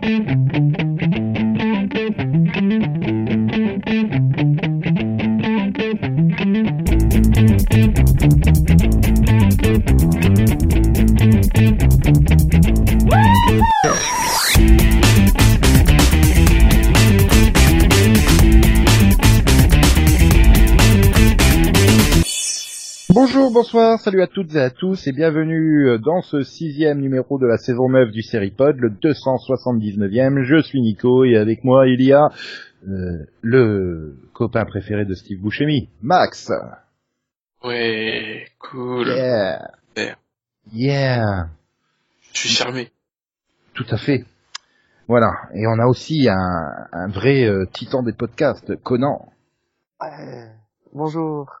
Thank you. Salut à toutes et à tous et bienvenue dans ce sixième numéro de la saison 9 du Seripod, le 279e. Je suis Nico et avec moi il y a euh, le copain préféré de Steve Buscemi, Max. Ouais, cool. Yeah. Yeah. Yeah. Je suis charmé. Tout à fait. Voilà. Et on a aussi un, un vrai euh, titan des podcasts, Conan. Ouais. Bonjour.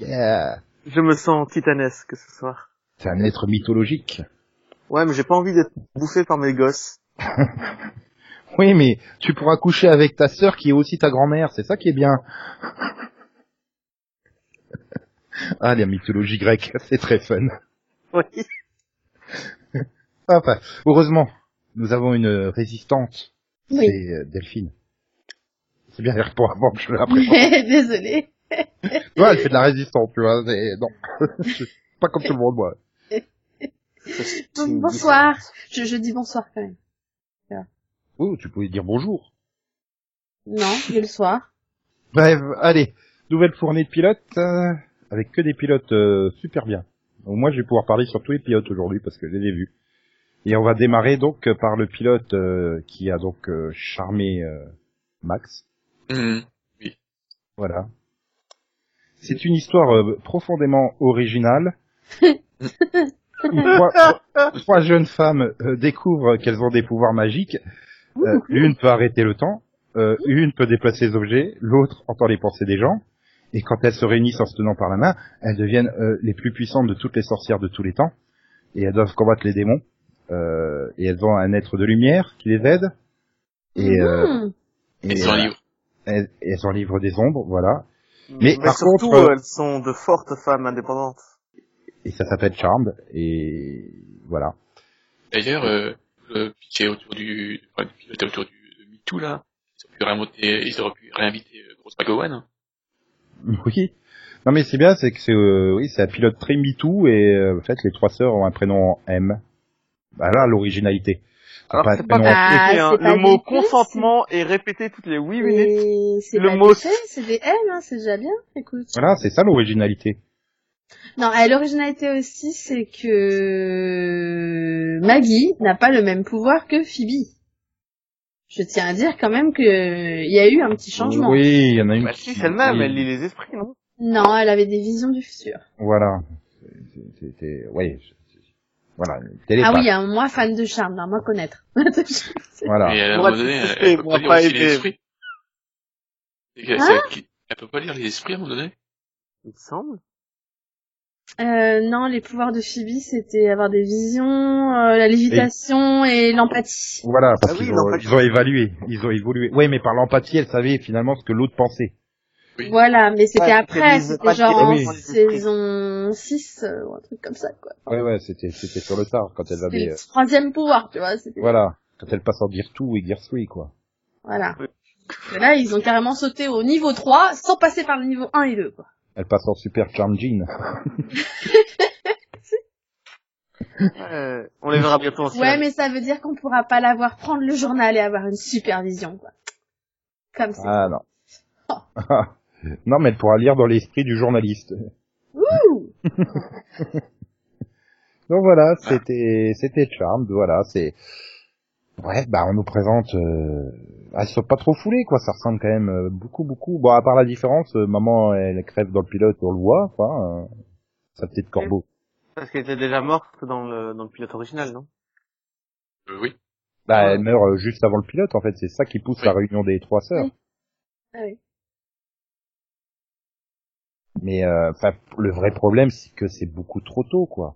Yeah. Je me sens titanesque ce soir. C'est un être mythologique. Ouais, mais j'ai pas envie d'être bouffé par mes gosses. Oui, mais tu pourras coucher avec ta sœur qui est aussi ta grand-mère, c'est ça qui est bien. ah, la mythologie grecque, c'est très fun. Oui. Enfin, heureusement, nous avons une résistante. Oui. C'est euh, Delphine. C'est bien pour avant que je la présente. Désolée. Tu vois, elle fait de la résistance, tu vois. c'est- Non, pas comme tout le monde, moi. Bonsoir. Je, je dis bonsoir quand même. Oui, tu pouvais dire bonjour. Non, il est le soir. Bref, allez, nouvelle fournée de pilotes, euh, avec que des pilotes euh, super bien. Donc, moi, je vais pouvoir parler sur tous les pilotes aujourd'hui parce que je les ai vus. Et on va démarrer donc par le pilote euh, qui a donc euh, charmé euh, Max. Mhm. Voilà. C'est une histoire euh, profondément originale. Trois, trois jeunes femmes euh, découvrent qu'elles ont des pouvoirs magiques. Euh, L'une peut arrêter le temps, euh, une peut déplacer les objets, l'autre entend les pensées des gens. Et quand elles se réunissent en se tenant par la main, elles deviennent euh, les plus puissantes de toutes les sorcières de tous les temps. Et elles doivent combattre les démons. Euh, et elles ont un être de lumière qui les aide. Et, euh, Mhm. et, euh, elles, elles ont livre des ombres, voilà. Mais Mais, par surtout, contre, euh, elles sont de fortes femmes indépendantes. Et ça s'appelle Charmed. Et voilà. D'ailleurs, euh, le pitch autour du, enfin, le pilote autour du MeToo, là. Ils auraient pu réinviter, ils auraient pu réinviter euh, Grosse McGowan. hein. Oui. Non mais c'est bien, c'est que c'est euh, oui, c'est un pilote très MeToo et euh, en fait les trois sœurs ont un prénom en M. Bah là l'originalité. Alors, Enfin, c'est pas Ah, hein. pas Le mot consentement est répété toutes les 8 minutes. C'est Le mot- c'est des L, hein, c'est déjà bien. Écoute. Voilà, c'est ça l'originalité. Non, et l'originalité aussi, c'est que Maggie n'a pas le même pouvoir que Phoebe. Je tiens à dire quand même que il y a eu un petit changement. Oui, il y en a une. Bah si, c'est le même, oui, elle lit les esprits, non? Non, elle avait des visions du futur. Voilà. C'était, oui. Voilà. Ah oui, hein, moi fan de charme, non, moi connaître. Voilà. Et à un moment donné, elle, peut pas lire aussi les esprits. Hein Elle peut pas lire les esprits à un moment donné? Il me semble. Euh, non, les pouvoirs de Phoebe, c'était avoir des visions, euh, la lévitation et l'empathie. Voilà, parce Ah oui, qu'ils ont, l'empathie. ils ont évalué, ils ont évolué. Oui, mais par l'empathie, elle savait finalement ce que l'autre pensait. Oui. Voilà, mais c'était Ouais, après, c'était c'était genre en oui. saison 6 euh, ou un truc comme ça, quoi. Ouais, ouais, c'était, c'était sur le tard quand elle C'était avait, le euh, troisième pouvoir, tu vois. c'était- voilà, quand elle passe en Gear 2 et Gear 3, quoi. Voilà. Oui. Et là, ils ont carrément sauté au niveau 3 sans passer par le niveau 1 et 2, quoi. Elle passe en Super Charm Jean. Euh, on les verra bientôt en Ouais, mais ça veut dire qu'on pourra pas la voir prendre le journal et avoir une supervision, quoi. Comme ça. Ah non. non, mais elle pourra lire dans l'esprit du journaliste. Ouh Donc voilà, c'était c'était Charmed, voilà, c'est ouais, bah on nous présente euh... ah, ils sont pas trop foulés quoi, ça ressemble quand même euh, beaucoup beaucoup. Bon, à part la différence, euh, maman elle crève dans le pilote, on le voit, enfin euh, sa petite corbeau. Parce qu'elle était déjà morte dans le, dans le pilote original, non? Euh, oui. Bah Ouais. elle meurt euh, juste avant le pilote en fait, c'est ça qui pousse Oui. la réunion des trois sœurs. Oui. Ah oui. Mais euh, enfin le vrai problème c'est que c'est beaucoup trop tôt quoi.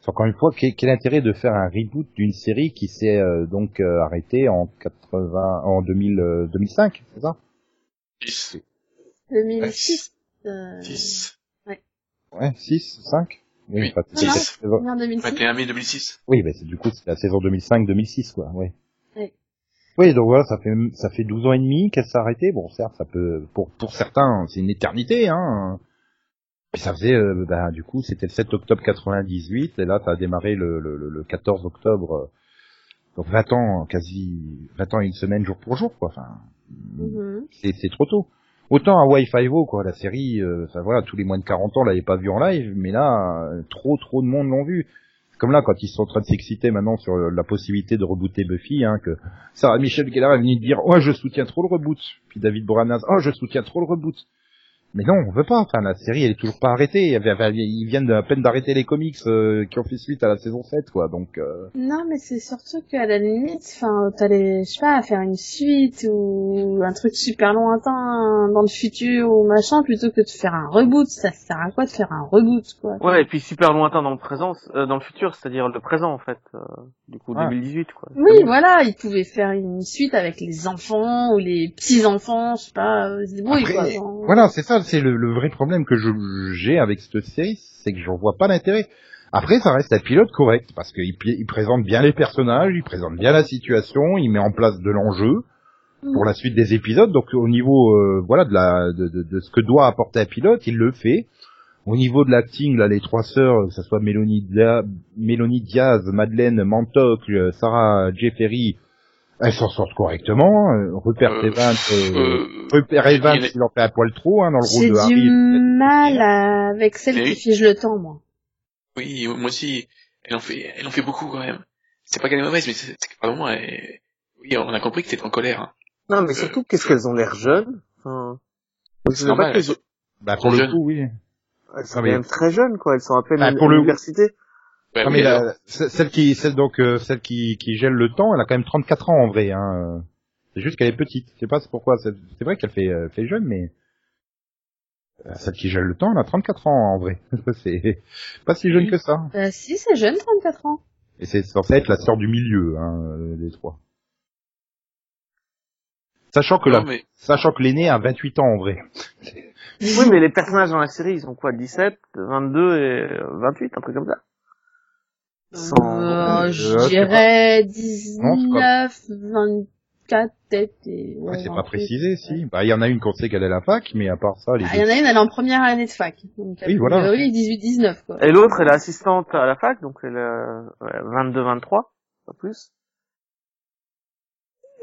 C'est Encore une fois, quel, quel intérêt de faire un reboot d'une série qui s'est euh, donc euh, arrêtée en 80 en 2000 euh, 2005, c'est ça? 10. 2006. Euh... 10. Ouais, 6, 5 Oui. enfin, c'est Non, la saison- on est en 2006. 21 mai 2006. Oui, bah, c'est du coup c'est la saison 2005-2006 quoi, ouais. Oui. Oui, donc voilà, ça fait ça fait 12 ans et demi qu'elle s'est arrêtée. Bon, certes, ça peut pour pour certains, c'est une éternité, hein. Et ça faisait, euh, bah, du coup, c'était le 7 octobre 98, et là, a démarré le, le, le- le 14 octobre. euh, Donc 20 ans, quasi 20 ans et une semaine jour pour jour, quoi. Enfin, Mhm. c'est c'est trop tôt. Autant à Wi-Fi O, quoi, la série, euh, enfin voilà, tous les moins de 40 ans l'avaient pas vu en live, mais là, euh, trop trop de monde l'ont vu. Comme là, quand ils sont en train de s'exciter maintenant sur la possibilité de rebooter Buffy, hein, que Sarah Michel Gellar est venue dire, oh, je soutiens trop le reboot. Puis David Boreanaz, oh, je soutiens trop le reboot. Mais non, on veut pas. Enfin, la série, elle est toujours pas arrêtée. Il y avait- Ils viennent à peine d'arrêter les comics euh, qui ont fait suite à la saison 7, quoi. Donc, euh, Non, mais c'est surtout qu'à la limite, enfin, t'allais, je sais pas, faire une suite ou un truc super lointain dans le futur ou machin, plutôt que de faire un reboot. Ça sert à quoi de faire un reboot, quoi? Ouais, et puis super lointain dans le présent, euh, dans le futur, c'est-à-dire le présent en fait. euh, du coup, Ouais. 2018 quoi. Oui, voilà, ils pouvaient faire une suite avec les enfants ou les petits-enfants, je sais pas, euh, débrouillent, Après, quoi. Genre, Voilà, c'est ça, c'est le, le vrai problème que je- j'ai avec cette série, c'est que j'en vois pas l'intérêt. Après, ça reste un pilote correct, parce qu'il il présente bien les personnages, il présente bien la situation, il met en place de l'enjeu pour la suite des épisodes. Donc au niveau, euh, voilà, de, la, de, de, de ce que doit apporter un pilote, il le fait. Au niveau de l'acting, là, les trois sœurs, que ce soit Mélanie, Dia- Mélanie Diaz, Madeleine Mantocle, Sarah Jeffery, elles s'en sortent correctement. Euh, Rupert Euh, Evans, euh, Euh, Rupert Evans, il en a- il en fait un poil trop hein, dans le rôle J'ai de Harry. du mal à- avec celle Mais qui oui. fige le temps, moi. Oui, moi aussi, elle en fait, elle en fait beaucoup quand même. C'est pas qu'elle est mauvaise, mais c'est c'est que par moment, elle... oui, on a compris que t'étais en colère. hein. Non, mais surtout, qu'est-ce qu'elles ont l'air jeunes enfin, pas qu'elles- Bah pour le coup, oui. Elles sont Ah, quand même très jeunes, quoi. Elles sont à peine Bah, à pour le- l'université. Ouais, Non, mais alors, la- ce- celle qui, celle donc, euh, celle qui, qui gèle le temps, elle a quand même 34 ans en vrai. Hein. C'est juste qu'elle est petite. Je sais pas c'est pourquoi. C'est c'est vrai qu'elle fait, euh, fait jeune, mais euh, celle qui gèle le temps, elle a 34 ans en vrai. c'est pas si jeune que ça. Bah si, c'est jeune, 34 ans. Et c'est censé être la sœur du milieu, hein, euh, des trois. Sachant que non, la, mais, sachant que l'aîné a 28 ans en vrai. Oui, mais les personnages dans la série, ils ont quoi 17, 22 et euh, 28, un truc comme ça. Sans- Euh, Euh, je dirais Non, 19, 24 peut-être. Et... Ouais, ouais, c'est pas précisé, si. Bah, il y en a une qu'on sait qu'elle est à la fac, mais à part ça, les Ah, Il y en a une, elle est en première année de fac. Donc, Oui, voilà. Oui, 18-19, quoi. Et l'autre, elle est assistante à la fac, donc elle est 22, 23, pas plus.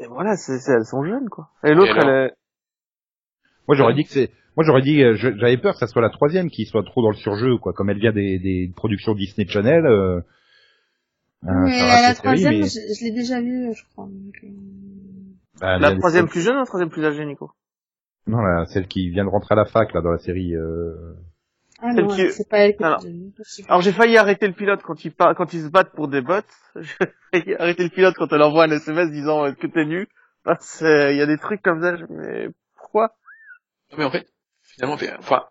Et voilà, c'est, c'est- elles sont jeunes, quoi. Et l'autre, elle est... Moi j'aurais dit que c'est, moi j'aurais dit, euh, j'avais peur que ça soit la troisième qui soit trop dans le surjeu, quoi. Comme elle vient des, des productions Disney Channel. Euh, euh, mais ça reste la série, troisième, mais- je, je l'ai déjà vue, je crois. donc, euh, bah, La troisième plus jeune ou la troisième plus âgée, Nico? Non, la, celle qui vient de rentrer à la fac là dans la série. Euh... Ah Celle non, qui- c'est pas elle que Alors-. Alors j'ai failli arrêter le pilote quand ils, par- quand ils se battent pour des bots. J'ai failli arrêter le pilote quand elle envoie un SMS disant euh, que t'es nu? Parce qu'il y a des trucs comme ça, je... mais pourquoi? Non, mais en fait, finalement, fait- enfin,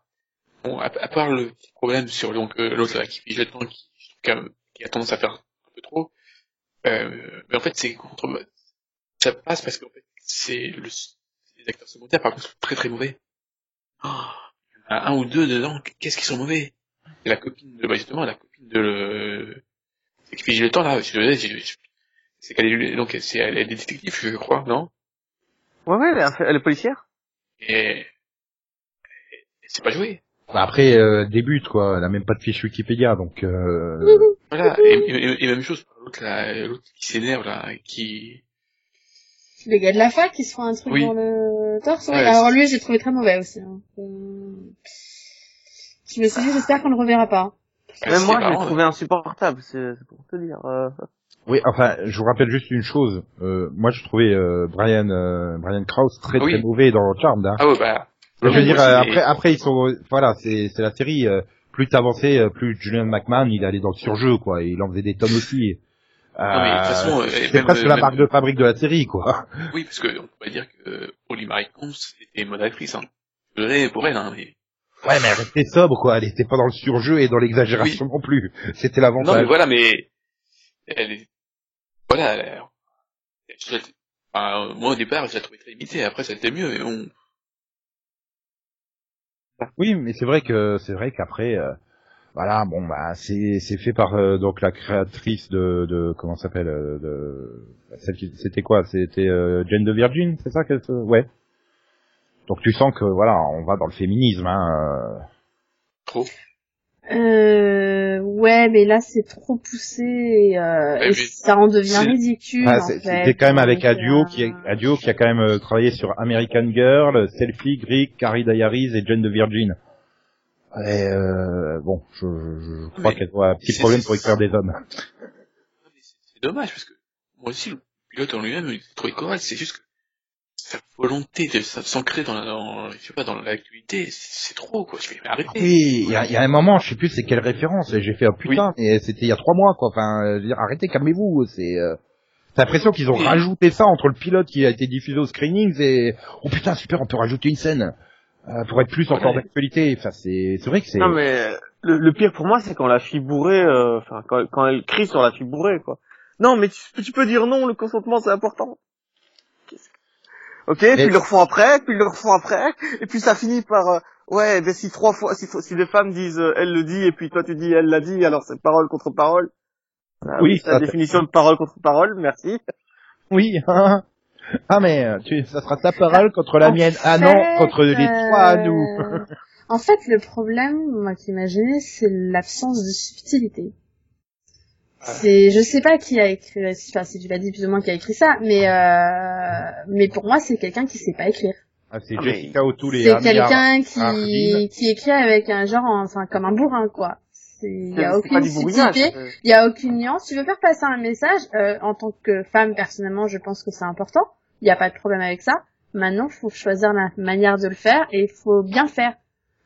bon, à, à part le problème sur donc euh, l'autre là qui fige le temps, qui, a, qui a tendance à faire peu trop, euh, mais en fait, c'est contre, ça passe parce qu'en fait, c'est le, les acteurs secondaires par contre sont très très mauvais. Oh, il y en a un ou deux dedans, qu'est-ce qu'ils sont mauvais? Et la copine de, bah justement, la copine de le, c'est qui fige le temps là, c'est qu'elle est, donc c'est, elle est détective, je crois, non? Ouais, ouais, elle est, elle est policière. Et, et c'est pas joué. Bah, après euh, débute quoi, elle a même pas de fiche Wikipédia donc. Euh... Voilà, et, et, et même chose pour l'autre là, l'autre qui s'énerve là, qui... Les gars de la fac, ils se font un truc Oui. dans le torse. ouais. Ouais, Alors lui, j'ai trouvé très mauvais aussi. hein. Euh, Je me suis dit, j'espère qu'on le reverra pas. Même moi, je l'ai trouvé insupportable, c'est pour te dire. euh. Oui, enfin, je vous rappelle juste une chose. Euh, moi, je trouvais euh, Brian euh, Brian Krause très oui. très mauvais dans Charmed. Hein. Ah ouais, bah... je veux dire, après, après ils sont, voilà, c'est c'est la série. Euh, plus t'avançais, euh, plus Julian McMahon, il allait dans le surjeu, quoi. et il en faisait des tonnes aussi. Façon, euh, c'est même- presque la même- marque de fabrique de la série, quoi. Oui, parce que on pourrait dire que Holly Marie Combs était actrice, hein. Désolé pour elle, hein, mais... Ouais, mais elle restait sobre, quoi. Elle était pas dans le surjeu et dans l'exagération non plus. C'était Non, mais l'avantage. voilà, mais... Elle est... Voilà, elle... je la- enfin, moi, au départ, je la trouvais très limitée, après, ça a été mieux, mais bon... Oui, mais c'est vrai que c'est vrai qu'après, euh, Voilà, bon bah c'est c'est fait par euh, donc la créatrice de de comment s'appelle euh, de celle qui c'était quoi? C'était euh, Jane de Virgin, c'est ça qu'elle ouais. Donc tu sens que voilà, on va dans le féminisme hein. euh. Trop. Euh, ouais, mais là c'est trop poussé et, euh, et ça en devient ridicule. Ah, en fait. C'était quand même avec duo euh, qui est un duo qui a quand même euh, travaillé sur American Girl, Selfie, Greek, Carrie Diaries et Jane de Virgin. Et euh, bon, je, je, je crois qu'elle a un petit problème pour écrire des hommes. C'est dommage parce que moi aussi le pilote en lui-même il est trouvé correct, c'est juste que sa volonté de s'ancrer dans, dans, je sais pas, dans l'actualité, c'est trop quoi. Je vais arrêter. Oui, il y a, il y a un moment, je sais plus c'est quelle référence, j'ai fait un putain, et c'était il y a trois mois quoi. Enfin, euh, je veux dire, arrêtez, calmez-vous. C'est, euh, t'as l'impression qu'ils ont Oui. rajouté ça entre le pilote qui a été diffusé au screenings et oh putain super, on peut rajouter une scène euh, pour être plus encore Ouais. d'actualité. Enfin, c'est, c'est vrai que c'est. Non mais le, le pire pour moi c'est quand la fille bourrée, euh, enfin quand, quand elle crie sur la fille bourrée quoi. Non mais tu, tu peux dire non, le consentement c'est important. Ok, puis ils le refont après, puis ils le refont après, et puis ça finit par euh, ouais, ben si trois fois, si, si des femmes disent euh, elle le dit et puis toi tu dis elle l'a dit, alors c'est parole contre parole. Ah Oui, c'est la définition de parole contre parole, merci. Oui. hein. ah mais euh, tu, ça sera ta parole contre la En mienne. Ah non, contre les trois à nous. euh, en fait, le problème, moi qui imaginais, c'est l'absence de subtilité. C'est, je sais pas qui a écrit, enfin si tu l'as dit plus ou moins qui a écrit ça, mais euh, mais pour moi c'est quelqu'un qui sait pas écrire. Ah, c'est Ah, Jessica O'Toole et C'est quelqu'un qui qui écrit avec un genre, enfin comme un bourrin quoi. C'est- Il y C'est a c'est aucune du subtilité, euh, il y a aucune nuance. Tu veux faire passer un message euh, en tant que femme personnellement, je pense que c'est important. Il n'y a pas de problème avec ça. Maintenant, faut choisir la manière de le faire et il faut bien le faire.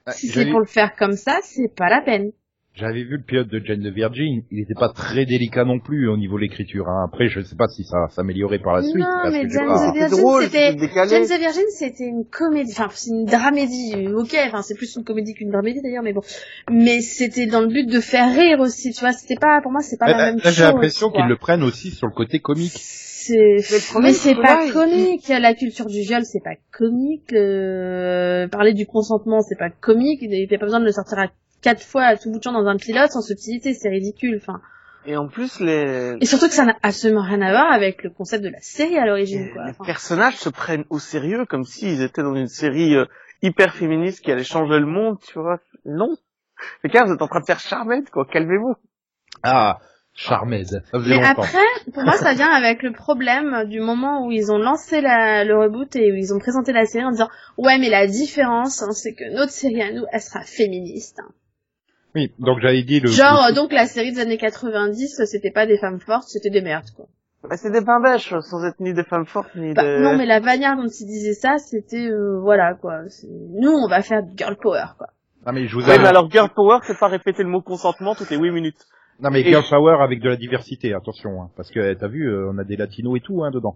Ah, Si c'est pour le faire comme ça, c'est pas la peine. J'avais vu le pilote de Jane de Virgin. Il était pas très délicat non plus au niveau de l'écriture. Hein. Après, je sais pas si ça s'améliorait par la suite. Non, parce mais Jane pas- the Virgin, drôle, c'était-. James the Virgin, c'était une comédie, enfin c'est une dramédie, euh, ok, enfin c'est plus une comédie qu'une dramédie d'ailleurs, mais bon. Mais c'était dans le but de faire rire aussi, tu vois, c'était pas, pour moi c'est pas la là, même là, chose. j'ai l'impression qu'ils le prennent aussi sur le côté comique. C'est, mais c'est pas là, il- comique. La culture du viol, c'est pas comique. euh, Parler du consentement, c'est pas comique. Il n'y a pas besoin de le sortir à quatre fois à tout bout de champ dans un pilote sans subtilité, c'est ridicule. Enfin, Et en plus les et surtout que ça n'a absolument rien à voir avec le concept de la série à l'origine, les, quoi. les Enfin, personnages se prennent au sérieux comme s'ils étaient dans une série euh, hyper féministe qui allait changer le monde, tu vois. Non. Les gars, vous êtes en train de faire charmette, quoi. Calmez-vous. Ah, Charmed. Mais longtemps. après, pour moi, ça vient avec le problème du moment où ils ont lancé la, le reboot et où ils ont présenté la série en disant ouais, mais la différence, hein, c'est que notre série à nous, elle sera féministe. hein. Oui, donc j'avais dit le. Genre, euh, donc la série des années 90, c'était pas des femmes fortes, c'était des merdes, quoi. Bah, c'est des pains bêches, sans être ni des femmes fortes, ni Bah, des... non, mais la manière dont ils disaient ça, c'était, euh, voilà, quoi. Nous, on va faire du girl power, quoi. Ah mais je vous Ouais, mais alors girl power, c'est pas répéter le mot consentement toutes les 8 minutes. Non mais Et- Girl Power avec de la diversité, attention, hein, parce que t'as vu, euh, on a des latinos et tout hein, dedans.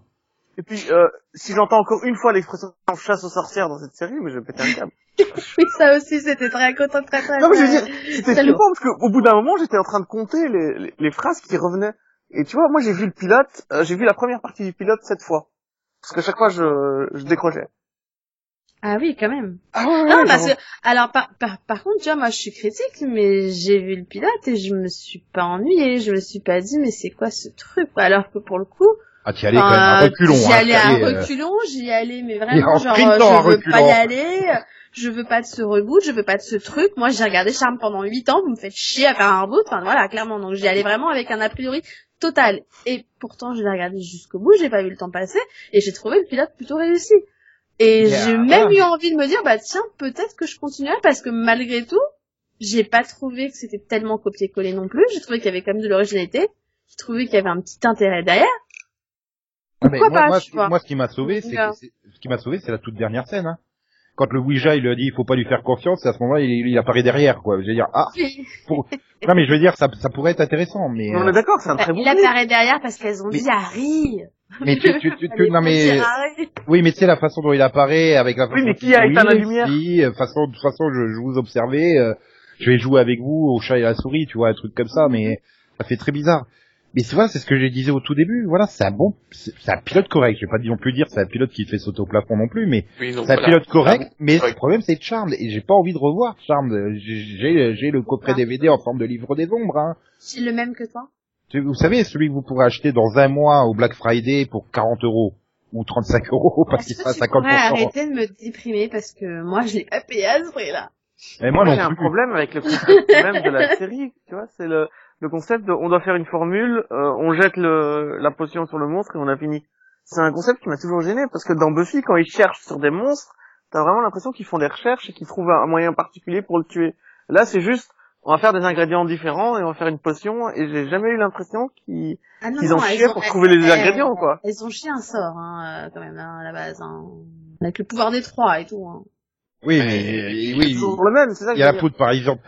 Et puis, euh, si j'entends encore une fois l'expression chasse aux sorcières dans cette série, mais je vais péter un câble. Oui, ça aussi, c'était très content, très, très, Non, mais je veux très- dire, C'était très flippant parce qu'au bout d'un moment, j'étais en train de compter les, les, les phrases qui revenaient. Et tu vois, moi j'ai vu le pilote, euh, j'ai vu la première partie du pilote sept fois. Parce qu'à chaque fois, je, je décrochais. Ah oui, quand même. Ah ouais, Non, ouais, parce genre- que, alors, par, par, par contre, tu vois, moi, je suis critique, mais j'ai vu le pilote et je me suis pas ennuyée. Je me suis pas dit, mais c'est quoi ce truc? Alors que pour le coup, Ah t'y allais quand même à Enfin, reculons. J'y hein, allais à euh, reculons, j'y allais, mais vraiment, en genre, à euh, je veux reculons. pas y aller, je veux pas de ce reboot, je veux pas de ce truc. Moi, j'ai regardé Charme pendant 8 ans, vous me faites chier à faire un reboot, enfin voilà, clairement. Donc j'y allais vraiment avec un a priori total. Et pourtant, je l'ai regardé jusqu'au bout, j'ai pas vu le temps passer, et j'ai trouvé le pilote plutôt réussi. Et Yeah, j'ai même eu envie de me dire, bah tiens, peut-être que je continuerai, parce que malgré tout, j'ai pas trouvé que c'était tellement copié-collé non plus, j'ai trouvé qu'il y avait quand même de l'originalité, j'ai trouvé qu'il y avait un petit intérêt derrière, Pourquoi moi, pas, moi, tu ce- vois. moi, ce qui m'a sauvé, c'est ce qui m'a sauvé, c'est la toute dernière scène. Hein. Quand le Ouija il lui a dit il faut pas lui faire confiance, et à ce moment-là il, il apparaît derrière quoi. Je veux dire ah non mais je veux dire ça, ça pourrait être intéressant mais On euh, est d'accord, c'est un Bah, très bon il apparaît derrière parce qu'elles ont Mais- dit Harry. mais tu, tu, tu, tu- non mais oui mais tu sais la façon dont il apparaît avec la Oui, façon mais qu'il qui a éteint la lumière si, euh, façon de toute façon je, je vous observais, euh, je vais jouer avec vous au chat et à la souris tu vois un truc comme ça mais ça fait très bizarre. Mais tu vois, c'est ce que je disais au tout début. Voilà, c'est un bon, c'est c'est un pilote correct. Je vais pas non plus dire c'est un pilote qui te fait sauter au plafond non plus, mais Oui, c'est un voilà. pilote correct. Mais correct. le problème c'est Charmed et j'ai pas envie de revoir Charmed. J'ai j'ai- j'ai le coffret Ah. DVD en forme de livre des ombres. Hein. C'est le même que toi? Tu- Vous savez, celui que vous pourrez acheter dans un mois au Black Friday pour 40 euros ou 35 euros parce qu'il sera que tu pourrais 50%. arrêter de me déprimer parce que moi je l'ai pas payé à ce prix-là? Et moi J'ai un problème avec le concept même de la série, tu vois, c'est le, le concept de on doit faire une formule, euh, on jette le, la potion sur le monstre et on a fini. C'est un concept qui m'a toujours gêné parce que dans Buffy, quand ils cherchent sur des monstres, t'as vraiment l'impression qu'ils font des recherches et qu'ils trouvent un moyen particulier pour le tuer. Là, c'est juste, on va faire des ingrédients différents et on va faire une potion et j'ai jamais eu l'impression qu'ils Ah chiaient ont- pour trouver les elles- ingrédients, quoi. Elles ont chié un sort, hein, euh, quand même, hein, à la base. Hein. Avec le pouvoir des trois et tout. Hein. Oui, Mais- mais C'est oui, toujours le même, c'est ça que il y a la faute par exemple.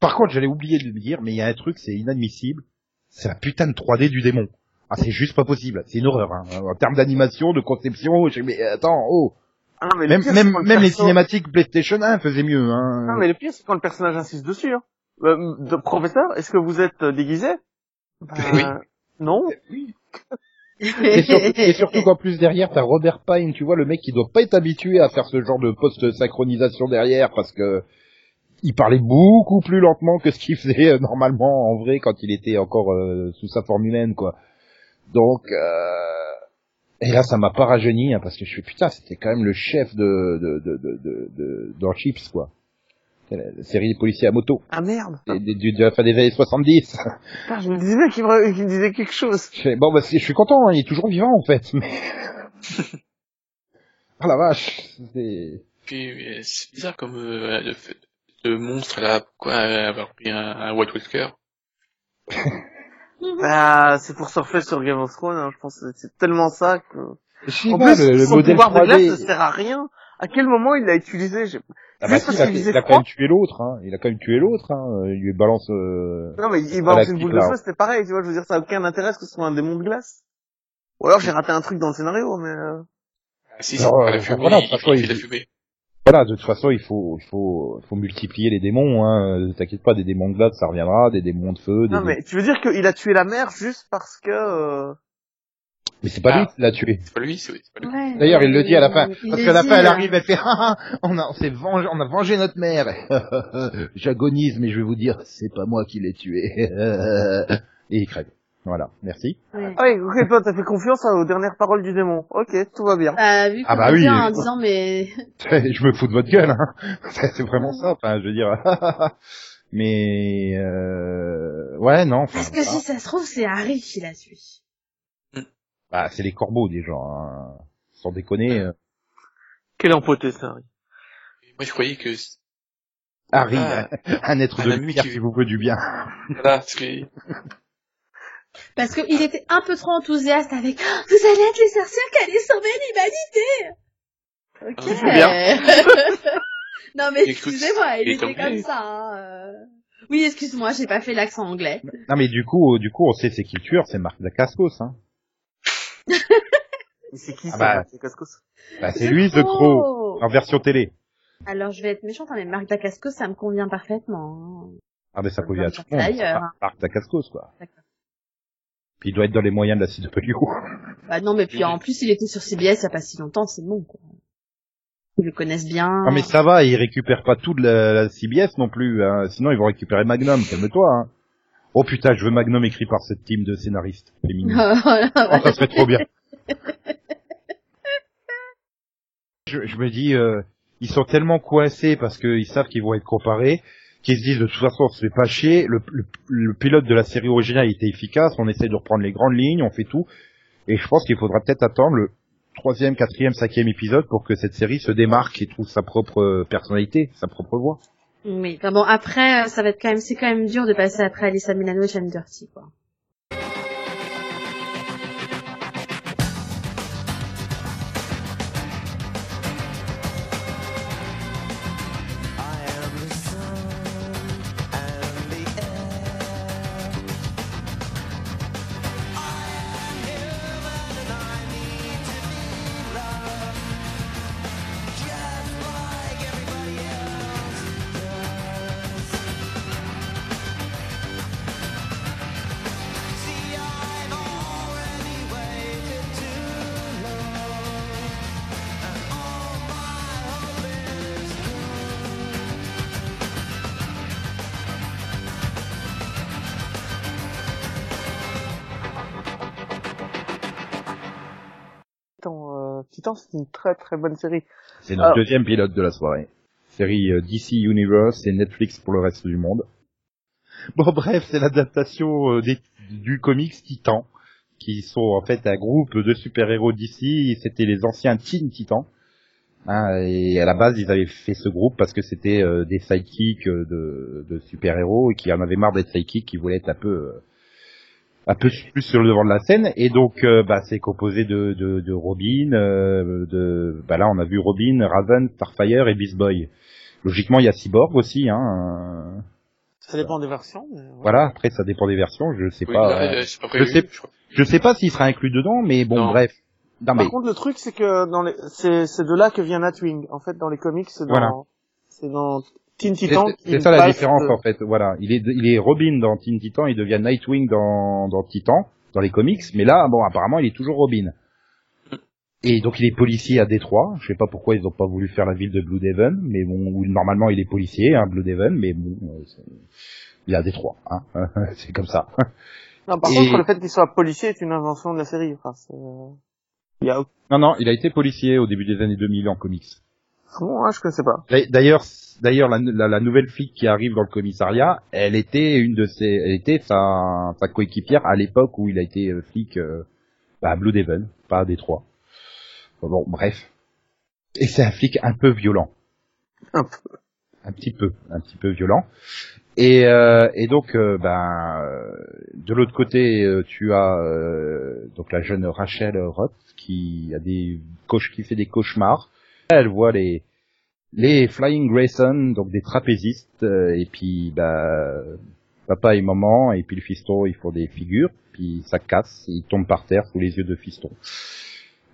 Par contre, j'allais oublier de le dire, mais il y a un truc, c'est inadmissible. C'est la putain de 3D du démon. Ah, c'est juste pas possible. C'est une horreur. Hein. En termes d'animation, de conception, je... mais attends, oh. Ah non, mais le Même, pire, même, le les cinématiques PlayStation 1 faisaient mieux. Hein. Non, mais le pire, c'est quand le personnage insiste dessus. Hein. Euh, de- professeur, est-ce que vous êtes euh, déguisé? Bah, Oui. Non. Et, surtout, et surtout qu'en plus derrière, t'as Robert Pine, tu vois, le mec qui doit pas être habitué à faire ce genre de post-synchronisation derrière parce que il parlait beaucoup plus lentement que ce qu'il faisait euh, normalement en vrai quand il était encore euh, sous sa Formule 1, quoi. Donc, euh... et là, ça m'a pas rajeuni hein, parce que je suis putain, c'était quand même le chef de de de de de, de, dans Chips, quoi. C'est La, la série des policiers à moto, Ah merde. des- du- de la fin des années 70. Putain, je me disais bien qu'il me, qu'il me disait quelque chose. Je fais, bon, bah, c'est- je suis content, hein, il est toujours vivant, en fait, mais... ah la vache, c'est... Puis euh, c'est bizarre comme euh, le fait de monstre là, pourquoi avoir pris un, un White Walker Bah, c'est pour surfer sur Game of Thrones. Hein, je pense que c'est tellement ça que. Je sais En plus, le, le son modèle pouvoir de glace ne 3D... sert à rien. À quel moment il l'a utilisé J'ai- Ah bah si, parce il a, faisait il a quand même tué l'autre, hein. Il a quand même tué l'autre, hein. Il lui balance... Euh... Non, mais il balance la une boule de feu, c'était pareil. Tu vois, je veux dire, ça a aucun intérêt que ce soit un démon de glace. Ou alors j'ai raté un truc dans le scénario, mais. euh, Ah si, Non, c'est pas euh, la fumée, voilà, il, il il- la fumée. Voilà, de toute façon, il faut, il faut, il faut multiplier les démons, hein. Euh, T'inquiète pas, des démons de glace, ça reviendra, des démons de feu, des... Non, mais tu veux dire qu'il a tué la mère juste parce que. euh, Mais c'est pas Ah. lui qui l'a tué. C'est pas lui, c'est c'est pas lui. Ouais, D'ailleurs, il le dit à la fin. Parce qu'à la fin, elle là. arrive, elle fait, ah, ah, on a, on s'est vengé, on a vengé notre mère. J'agonise, mais je vais vous dire, c'est pas moi qui l'ai tué. Et il crève. Voilà. Merci. Ouais. Ah oui, ok, toi t'as fait confiance hein, aux dernières paroles du démon. Ok, tout va bien. Vu Ah bah oui. dit en disant mais je me fous de votre gueule, hein. C'est vraiment ça. Enfin, je veux dire. mais, euh, ouais, non. enfin, parce que si ça se trouve c'est Harry qui l'a tué. Bah, c'est les corbeaux, déjà, hein. Sans déconner. euh. Quel empoté ça. Harry. Moi je croyais que Harry, Ah. un être Un de lumière qui- qui vous veut du bien. voilà, parce que Parce qu'il était un peu trop enthousiaste avec Ah, vous allez être les sorcières qui allez sauver l'humanité. Ok. Ah, bien. non mais excusez-moi, il était comme ça. hein. Oui, excuse-moi, j'ai pas fait l'accent anglais. Non, mais du coup, du coup, on sait c'est qui le tueur, c'est Marc Dacascos, hein. Mais c'est qui Ah ça bah. C'est Cascos? Bah, c'est lui, The Crow, en version télé. Alors je vais être méchante, hein, mais Marc Dacascos, ça me convient parfaitement. hein. Ah ben ça On convient à tout le ça monde. Marc- Marc Dacascos, quoi. D'accord. Puis il doit être dans les moyens de la CW. Bah non, mais puis en plus il était sur CBS il y a pas si longtemps, c'est bon quoi. Ils le connaissent bien. Non mais ça va, ils récupèrent pas tout de la, la CBS non plus, hein. sinon ils vont récupérer Magnum, calme-toi. Hein. Oh putain, je veux Magnum écrit par cette team de scénaristes féminines. Voilà. Oh, ça serait trop bien. Je, je me dis, euh, ils sont tellement coincés parce qu'ils savent qu'ils vont être comparés, qu'ils se disent de toute façon on se pas chier, le, le- le pilote de la série originale était efficace, on essaie de reprendre les grandes lignes, on fait tout, et je pense qu'il faudra peut-être attendre le troisième, quatrième, cinquième épisode pour que cette série se démarque et trouve sa propre euh, personnalité, sa propre voix. Oui, enfin bon après euh, ça va être quand même c'est quand même dur de passer après Alyssa Milano et Shane Dirty quoi. Euh, c'est une très très bonne série. C'est notre Alors- deuxième pilote de la soirée. Série euh, DC Universe et Netflix pour le reste du monde. Bon bref, c'est l'adaptation euh, du comics Titan, qui sont en fait un groupe de super-héros DC. C'était les anciens Teen Titans. Hein, et à la base, ils avaient fait ce groupe parce que c'était euh, des sidekicks euh, de, de super-héros et qui en avaient marre d'être sidekicks, qui voulaient être un peu euh, un peu plus sur le devant de la scène. Et donc, euh, bah, c'est composé de, de, de Robin, euh, de bah là, on a vu Robin, Raven, Starfire et Beast Boy. Logiquement, il y a Cyborg aussi. Hein, euh, Ça dépend des versions. Mais... ouais. voilà. Après, ça dépend des versions. Je sais Oui, pas. là, euh, pas prévu. je sais- je sais pas s'il sera inclus dedans, mais bon, Non. bref. Non mais Par contre, le truc, c'est que dans les, c'est, c'est de là que vient Nightwing. En fait, dans les comics, c'est dans, Voilà. c'est dans Teen c'est Titan. c'est ça la différence de- en fait. Voilà, il est il est Robin dans Teen Titan, il devient Nightwing dans dans Titan, dans les comics. Mais là, bon, apparemment, il est toujours Robin. Et donc il est policier à Détroit. Je sais pas pourquoi ils ont pas voulu faire la ville de Blue Devon, mais bon, où normalement il est policier, hein, Blue Devon, mais bon, euh, il est à Détroit, hein. c'est comme ça. Non, par Et- contre, le fait qu'il soit policier est une invention de la série. Enfin. Il y a... Non, non, il a été policier au début des années 2000 en comics. Ah bon, hein, je connaissais pas. D'ailleurs, d'ailleurs, la, la, la nouvelle flic qui arrive dans le commissariat, elle était une de ses, elle était sa, sa coéquipière à l'époque où il a été euh, flic euh, bah, à Blue Devon, pas à Détroit. Bon, bon, bref. Et c'est un flic un peu violent, Un peu. un petit peu, un petit peu violent. Et, euh, et donc, euh, ben, euh, de l'autre côté, tu as euh, donc la jeune Rachel Roth qui a des cauch- qui fait des cauchemars. Elle voit les les Flying Grayson, donc des trapézistes, euh, et puis bah papa et maman, et puis le fiston, ils font des figures, puis ça casse, ils tombent par terre sous les yeux de fiston.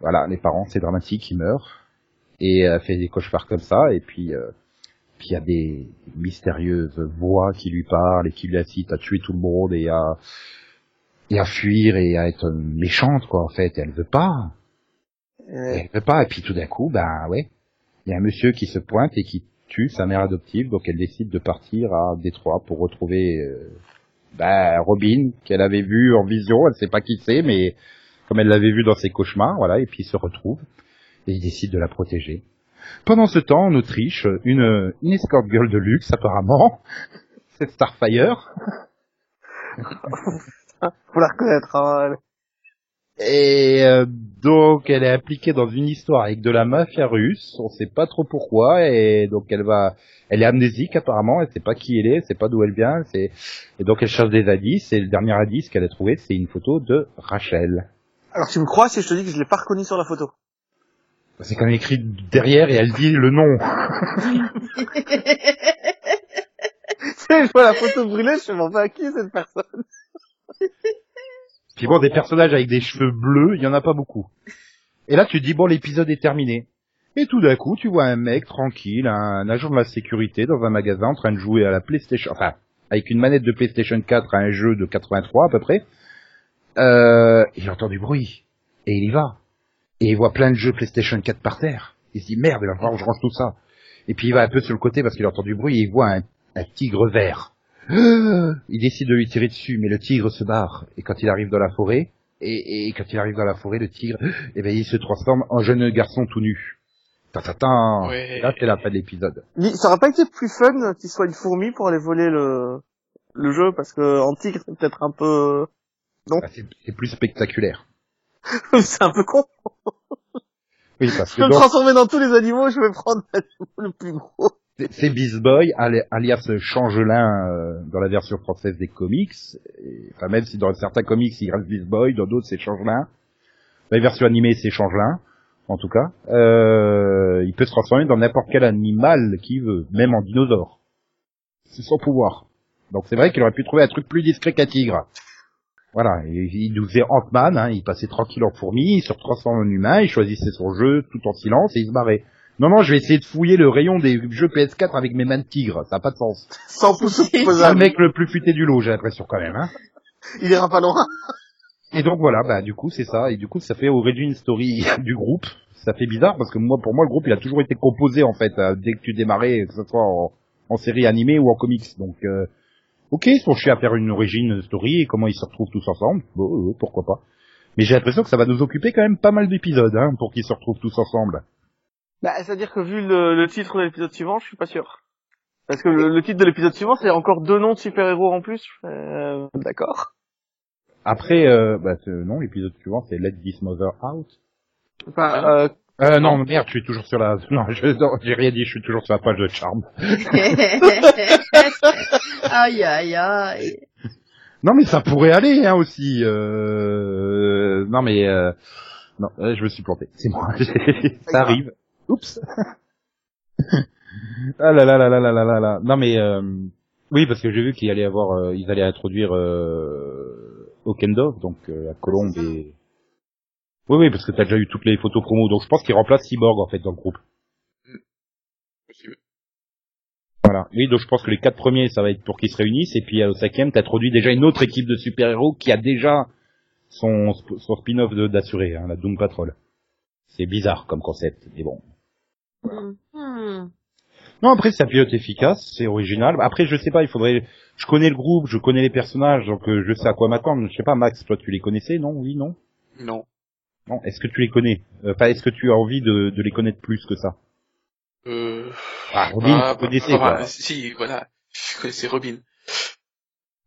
Voilà, les parents, c'est dramatique, ils meurent, et elle fait des cauchemars comme ça, et puis euh, puis il y a des mystérieuses voix qui lui parlent et qui lui incitent à tuer tout le monde et à et à fuir et à être méchante quoi en fait. Et elle veut pas. Elle veut pas, et puis tout d'un coup, ben ouais, il y a un monsieur qui se pointe et qui tue sa mère adoptive, donc elle décide de partir à Détroit pour retrouver euh, ben, Robin, qu'elle avait vu en vision, elle sait pas qui c'est, mais comme elle l'avait vu dans ses cauchemars, voilà, et puis ils se retrouvent, et ils décident de la protéger. Pendant ce temps, en Autriche, une, une escort girl de luxe, apparemment, c'est Starfire, Faut la reconnaître. Hein. Et euh, donc elle est impliquée dans une histoire avec de la mafia russe, on sait pas trop pourquoi, et donc elle va, elle est amnésique apparemment, elle sait pas qui elle est, elle sait pas d'où elle vient, c'est et donc elle cherche des indices, et le dernier indice qu'elle a trouvé, c'est une photo de Rachel. Alors, tu me crois si je te dis que je l'ai pas reconnu sur la photo C'est quand même écrit derrière et elle dit le nom. Tu sais, je vois la photo brûlée, je me demande à qui est cette personne. Puis bon, des personnages avec des cheveux bleus, il y en a pas beaucoup. Et là, tu dis bon, l'épisode est terminé. Et tout d'un coup, tu vois un mec tranquille, un agent de la sécurité dans un magasin en train de jouer à la PlayStation, enfin, avec une manette de PlayStation 4 à un jeu de 83 à peu près. Euh, il entend du bruit. Et il y va. Et il voit plein de jeux PlayStation 4 par terre. Il se dit merde, il va falloir que je range tout ça. Et puis il va un peu sur le côté parce qu'il entend du bruit et il voit un tigre vert. Il décide de lui tirer dessus, mais le tigre se barre. Et quand il arrive dans la forêt, et, et quand il arrive dans la forêt, le tigre, eh ben, il se transforme en jeune garçon tout nu. Ta ta ta. Ouais. Là, c'est la fin de l'épisode. Ça aurait pas été plus fun qu'il soit une fourmi pour aller voler le, le jeu, parce que en tigre, c'est peut-être un peu... Ah, c'est c'est plus spectaculaire. c'est un peu con. Oui, parce Je que vais me donc, transformer dans tous les animaux, je vais prendre l'animal le plus gros. C'est- Beast Boy, ali- alias Changelin euh, dans la version française des comics. Enfin, même si dans certains comics, il reste Beast Boy, dans d'autres, c'est Changelin. Dans les versions animées, c'est Changelin, en tout cas. Euh, il peut se transformer dans n'importe quel animal qu'il veut, même en dinosaure. C'est son pouvoir. Donc c'est vrai qu'il aurait pu trouver un truc plus discret qu'un tigre. Voilà, il nous faisait Ant-Man, hein, il passait tranquille en fourmi, il se transforme en humain, il choisissait son jeu tout en silence et il se barrait. Non, non, je vais essayer de fouiller le rayon des jeux PS4 avec mes mains de tigre, ça n'a pas de sens. Sans pouce C'est le mec le plus futé du lot, j'ai l'impression quand même. Hein. Il ira pas loin. Et donc voilà, bah du coup c'est ça, et du coup ça fait origin story du groupe. Ça fait bizarre parce que moi, pour moi, le groupe il a toujours été composé en fait euh, dès que tu démarrais, que ce soit en, en série animée ou en comics. Donc euh, ok, ils sont chiés à faire une origin story et comment ils se retrouvent tous ensemble. Bon, euh, pourquoi pas. Mais j'ai l'impression que ça va nous occuper quand même pas mal d'épisodes, hein, pour qu'ils se retrouvent tous ensemble. Bah, c'est-à-dire que vu le, le titre de l'épisode suivant, je suis pas sûr. Parce que le, le titre de l'épisode suivant, c'est encore deux noms de super-héros en plus. Euh, D'accord. Après, euh, bah, c'est- non, l'épisode suivant, c'est Let This Mother Out. Enfin, euh, Euh, non, merde, je suis toujours sur la, non, je, non, j'ai rien dit, je suis toujours sur la page de Charme. aïe aïe aïe. Non, mais ça pourrait aller, hein, aussi, euh, non, mais, euh, non, euh, je me suis planté, c'est moi, ça arrive. Oups. ah là là là là là là là là. Non, mais, euh, oui, parce que j'ai vu qu'il allait avoir, euh, ils allaient introduire, euh, Okendov, donc, euh, la colombe et, oui, oui, parce que t'as déjà eu toutes les photos promo, donc je pense qu'il remplace Cyborg, en fait, dans le groupe. Voilà. Oui, donc je pense que les quatre premiers, ça va être pour qu'ils se réunissent, et puis au cinquième, t'introduis déjà une autre équipe de super-héros qui a déjà son, son spin-off d'assuré, hein, la Doom Patrol. C'est bizarre comme concept, mais bon. Hmm. Non, après, c'est un pilote efficace, c'est original. Après, je sais pas, il faudrait... Je connais le groupe, je connais les personnages, donc euh, je sais à quoi m'attendre. Je sais pas, Max, toi, tu les connaissais, non? Oui, non? Non. Non, est-ce que tu les connais? Euh, Enfin, est-ce que tu as envie de, de les connaître plus que ça? Euh... Ah, Robin, ah, tu connaissais, bah, quoi. bah, Si, voilà. Je connaissais Robin.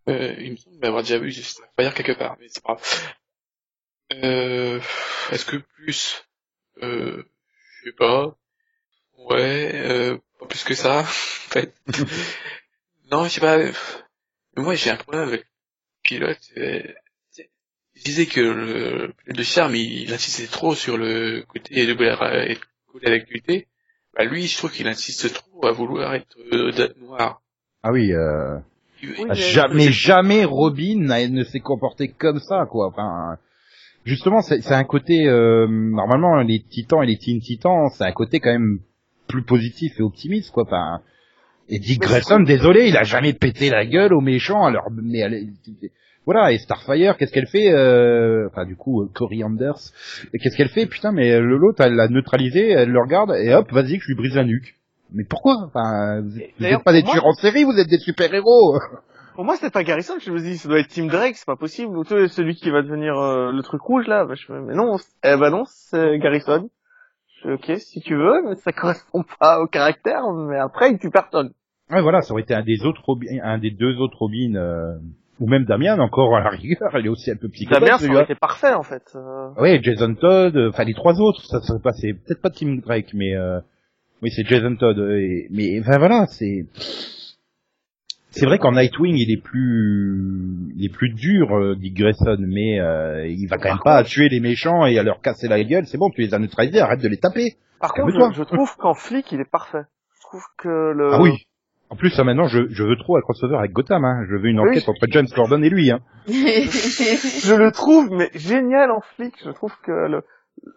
Euh, il me semble m'avoir déjà vu, je sais pas dire quelque part, mais c'est pas grave. Euh, est-ce que plus, euh, je sais pas. Ouais, euh, pas plus que ça, en fait. non, je sais pas. euh, mais moi, j'ai un problème avec le pilote. euh, je disais que le pilote de charme, il, il insistait trop sur le côté de la côté d'activité. Bah lui, je trouve qu'il insiste trop à vouloir être euh, date noire. Ah oui, euh... Oui, Ah, mais- jamais, jamais Robin ne s'est comporté comme ça, quoi. Enfin, justement, c'est c'est un côté euh, normalement les Titans et les Teen Titans, c'est un côté quand même plus positif et optimiste, quoi. Enfin, et Dick Grayson, désolé, il a jamais pété la gueule aux méchants. Alors, mais elle- voilà. Et Starfire, qu'est-ce qu'elle fait euh, Enfin, du coup, euh, Cory Anders, qu'est-ce qu'elle fait? Putain, mais le l'autre, elle l'a neutralisé, elle le regarde et hop, vas-y, que je lui brise la nuque. Mais pourquoi? Enfin, vous êtes, vous D'ailleurs, êtes pas des moi- tueurs en série, vous êtes des super-héros. Pour moi, c'est pas Garrison. Je me dis, ça doit être Team Drake, c'est pas possible. Ou celui qui va devenir euh, le truc rouge là. Bah, je mais non, eh ben non, c'est Garrison. Ok, si tu veux, mais ça correspond pas au caractère. Mais après, il tue personne. Ouais, voilà, ça aurait été un des autres Robin, un des deux autres Robin, euh, ou même Damian encore à la rigueur, elle est aussi un peu psychopathe. Damien, ça aurait été parfait en fait. Euh, Ouais, Jason Todd, euh, enfin les trois autres, ça serait passé, peut-être pas Tim Drake, mais euh, oui, c'est Jason Todd. euh, et- mais enfin voilà, c'est c'est vrai qu'en Nightwing, il est plus il est plus dur, euh, Dick Grayson, mais euh, il va quand même pas tuer les méchants et à leur casser la gueule. C'est bon, tu les as neutralisés, arrête de les taper. Par contre, je, je trouve qu'en flic, il est parfait. Je trouve que le. Ah oui. En plus, ça maintenant, je, je veux trop un crossover avec Gotham. Hein. Je veux une Oui. enquête entre James Gordon et lui. Hein. Je le trouve mais génial en flic. Je trouve que le.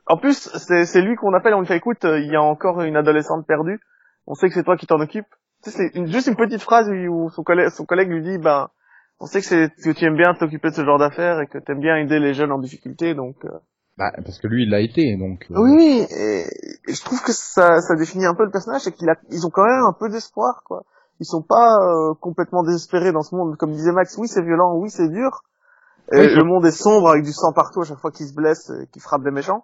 En plus, c'est c'est lui qu'on appelle. On lui fait écoute, euh, il y a encore une adolescente perdue. On sait que c'est toi qui t'en occupes. Tu sais, c'est une- juste une petite phrase où où son collègue, son collègue lui dit, ben, on sait que c'est que tu aimes bien t'occuper de ce genre d'affaires et que tu aimes bien aider les jeunes en difficulté, donc. euh, Bah, parce que lui, il l'a été, donc. euh, Oui, oui, et, et je trouve que ça, ça définit un peu le personnage, c'est qu'ils ils ont quand même un peu d'espoir, quoi. Ils sont pas euh, complètement désespérés dans ce monde, comme disait Max. Oui, c'est violent, oui, c'est dur. Et Oui, le monde est sombre avec du sang partout à chaque fois qu'ils se blessent, et qu'ils frappent des méchants.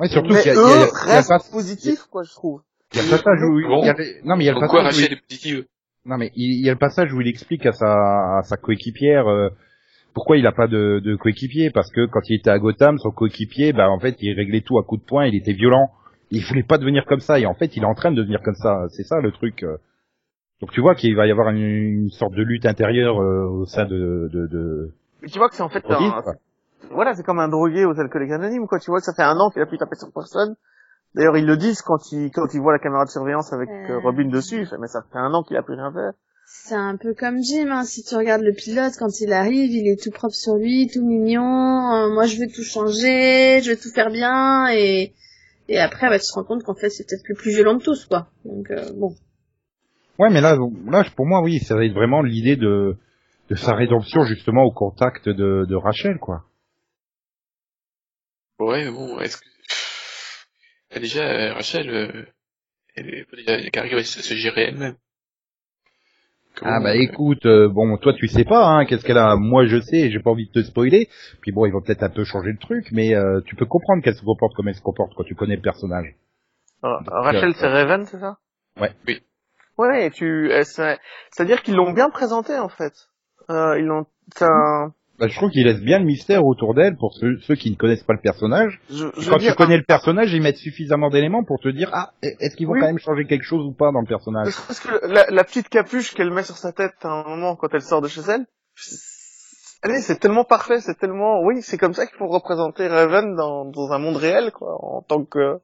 Ouais, surtout Mais y a, eux y a- il y a restent pas- positifs, quoi, je trouve. Il y a le passage où, Bon. il y a le- non mais il y a le passage où positive il- non mais il il y a le passage où il explique à sa, à sa coéquipière euh, pourquoi il a pas de, de coéquipier parce que quand il était à Gotham, son coéquipier, bah en fait, il réglait tout à coups de poing, il était violent, il voulait pas devenir comme ça et en fait, il est en train de devenir comme ça. C'est ça le truc. euh. Donc tu vois qu'il va y avoir une, une sorte de lutte intérieure euh, au sein de, de, de... Mais tu vois que c'est en fait un, voilà, c'est comme un drogué aux alcooliques anonymes, quoi. Tu vois que ça fait un an qu'il a pu taper sur personne. D'ailleurs, ils le disent quand ils, quand ils voient la caméra de surveillance avec euh, Euh. Robin dessus. Mais ça fait un an qu'il a plus rien fait. C'est un peu comme Jim, hein. si tu regardes le pilote, quand il arrive, il est tout propre sur lui, tout mignon, euh, moi je veux tout changer, je veux tout faire bien, et, et après bah, tu te rends compte qu'en fait c'est peut-être le plus violent de tous, quoi. Donc euh, bon. Ouais, mais là, là, pour moi, oui, ça va être vraiment l'idée de, de sa rédemption justement au contact de, de Rachel, quoi. Ouais, mais bon, est-ce que... Bah, déjà, euh, Rachel, euh, elle est déjà, à se gérer elle-même. Ah bah écoute, euh, bon, toi tu sais pas, hein, qu'est-ce qu'elle a? Moi je sais, j'ai pas envie de te spoiler. Puis bon, ils vont peut-être un peu changer le truc, mais euh, tu peux comprendre qu'elle se comporte comme elle se comporte quand tu connais le personnage. Ah, Rachel, c'est Raven, c'est ça? Ouais. Oui. Ouais, et tu, c'est- c'est-à-dire qu'ils l'ont bien présenté en fait. Euh, ils l'ont, c'est un- Bah, je trouve qu'ils laissent bien le mystère autour d'elle pour ceux, ceux qui ne connaissent pas le personnage. je, je quand dire, tu connais le personnage, ils mettent suffisamment d'éléments pour te dire ah, est-ce qu'ils vont Oui. quand même changer quelque chose ou pas dans le personnage? Serait-ce que la, la petite capuche qu'elle met sur sa tête à un moment quand elle sort de chez elle. Allez, c'est tellement parfait, c'est tellement, oui, c'est comme ça qu'il faut représenter Raven dans, dans un monde réel, quoi, en tant que, en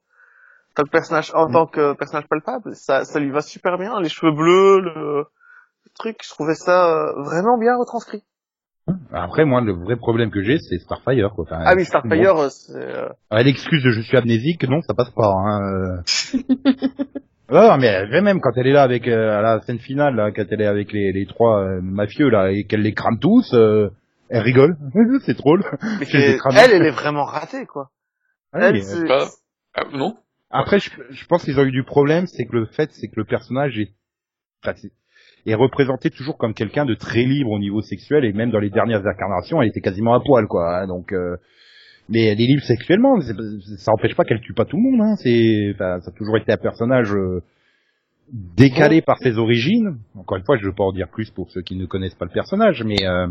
tant que personnage, en Mm. tant que personnage palpable. Ça, ça lui va super bien, les cheveux bleus, le, le truc, je trouvais ça euh, vraiment bien retranscrit. Après, moi, le vrai problème que j'ai, c'est Starfire. Quoi. Enfin, Ah oui, Starfire, euh, c'est, euh, Ouais, L'excuse de je suis amnésique, non, ça passe pas. Hein. euh. non, mais elle- même quand elle est là avec euh, à la scène finale, là, quand elle est avec les, les trois euh, mafieux là et qu'elle les crame tous, euh, elle rigole. c'est drôle. mais cramés. elle, elle est vraiment ratée, quoi. Ouais, Elle, mais, c'est- Pas- Ah, non Après, je, je pense qu'ils ont eu du problème, c'est que le fait, c'est que le personnage est, enfin, c'est- est représenté toujours comme quelqu'un de très libre au niveau sexuel et même dans les dernières incarnations, elle était quasiment à poil, quoi. hein, donc, euh, mais elle est libre sexuellement, ça empêche pas qu'elle tue pas tout le monde. Hein, c'est, enfin, ça a toujours été un personnage euh, décalé par ses origines. Encore une fois, je veux pas en dire plus pour ceux qui ne connaissent pas le personnage, mais euh,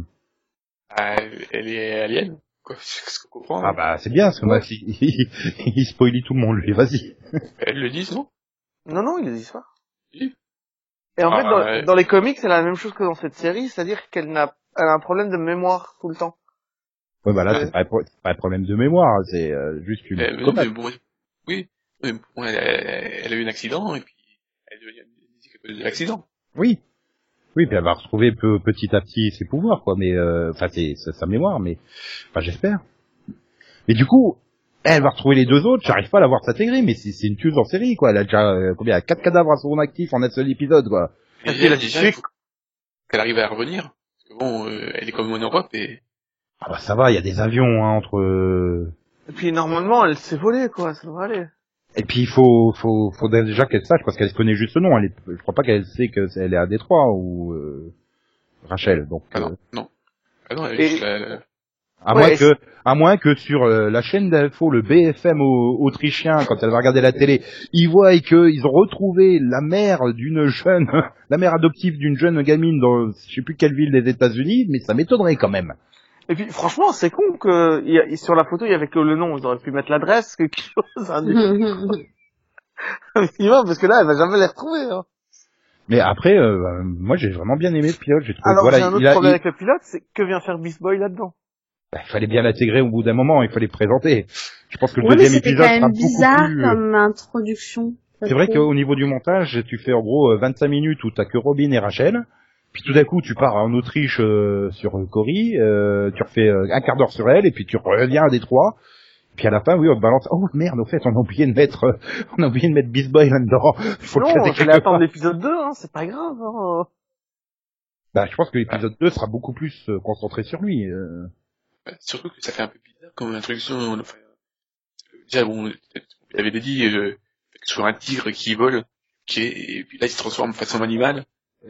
Ah, Elle est alien Quoi, c'est ce qu'on comprend. ah bah c'est bien, parce que moi, il, il, il spoilie tout le monde, lui. Vas-y. Elles le disent, non? Non, non, ils le disent pas. Oui. Et en Ah, fait, dans, ouais. dans les comics, c'est la même chose que dans cette série, c'est-à-dire qu'elle n'a, elle a un problème de mémoire tout le temps. Ouais, bah là, Ouais. c'est pas, un pas problème de mémoire, c'est euh, juste une. Mais non, mais bon, oui, mais bon, elle, a- elle a eu un accident et puis elle devient amnésique à cause de l'accident. Oui. Oui, puis elle va retrouver peu, petit à petit ses pouvoirs, quoi. Mais euh, enfin, c'est c'est sa mémoire, mais enfin, j'espère. Mais du coup, elle va retrouver les deux autres. J'arrive pas à la voir s'intégrer, mais c'est c'est une tueuse en série, quoi. Elle a déjà euh, combien Quatre cadavres à son actif en un seul épisode, quoi. Puis elle, suite- il faut qu'elle arrive à revenir. Parce que bon, euh, elle est comme en Europe et Ah bah ça va, il y a des avions hein, entre. euh, Et puis, normalement, elle s'est volée, quoi, ça devrait aller. Et puis il faut, faut, faudrait déjà qu'elle sache parce qu'elle se connaît juste le nom. Elle est, je crois pas qu'elle sait que c'est- elle est à Détroit ou euh, Rachel. Donc ah euh, non, non. Ah non, elle Et- À Ouais, moins que, à moins que sur euh, la chaîne d'info, le BFM au- autrichien, quand elle va regarder la télé, ils voient qu'ils ont retrouvé la mère d'une jeune, la mère adoptive d'une jeune gamine dans je sais plus quelle ville des États-Unis, mais ça m'étonnerait quand même. Et puis, franchement, c'est con que, il y a- sur la photo, il y avait que le nom, ils auraient pu mettre l'adresse, quelque chose, un minimum, parce que là, elle va jamais les retrouver, hein. Mais après, euh, moi j'ai vraiment bien aimé le pilote. J'ai trouvé, Alors, voilà, j'ai un autre il, a- problème il- avec le pilote, c'est que vient faire Beast Boy là-dedans? Bah, il fallait bien l'intégrer au bout d'un moment, il fallait le présenter. Je pense que le deuxième c'était épisode quand sera même beaucoup bizarre plus. euh, comme introduction. C'est vrai qu'au niveau du montage, tu fais en gros euh, 25 minutes où t'as que Robin et Rachel, puis tout d'un coup tu pars en Autriche euh, sur Cory, euh, tu refais euh, un quart d'heure sur elle, et puis tu reviens à Détroit, puis à la fin, oui, on te balance. Oh merde, au fait, on a oublié de mettre, euh, on a oublié de mettre Beast Boy là-dedans. Il faut le Non, j'allais quelque attendre l'épisode 2, hein, c'est pas grave, hein. Bah, je pense que l'épisode 2 sera beaucoup plus euh, concentré sur lui. euh. Surtout que ça fait un peu bizarre comme introduction. Enfin, déjà, bon, il avait dit euh, sur un tigre qui vole, qui est, et puis là il se transforme façon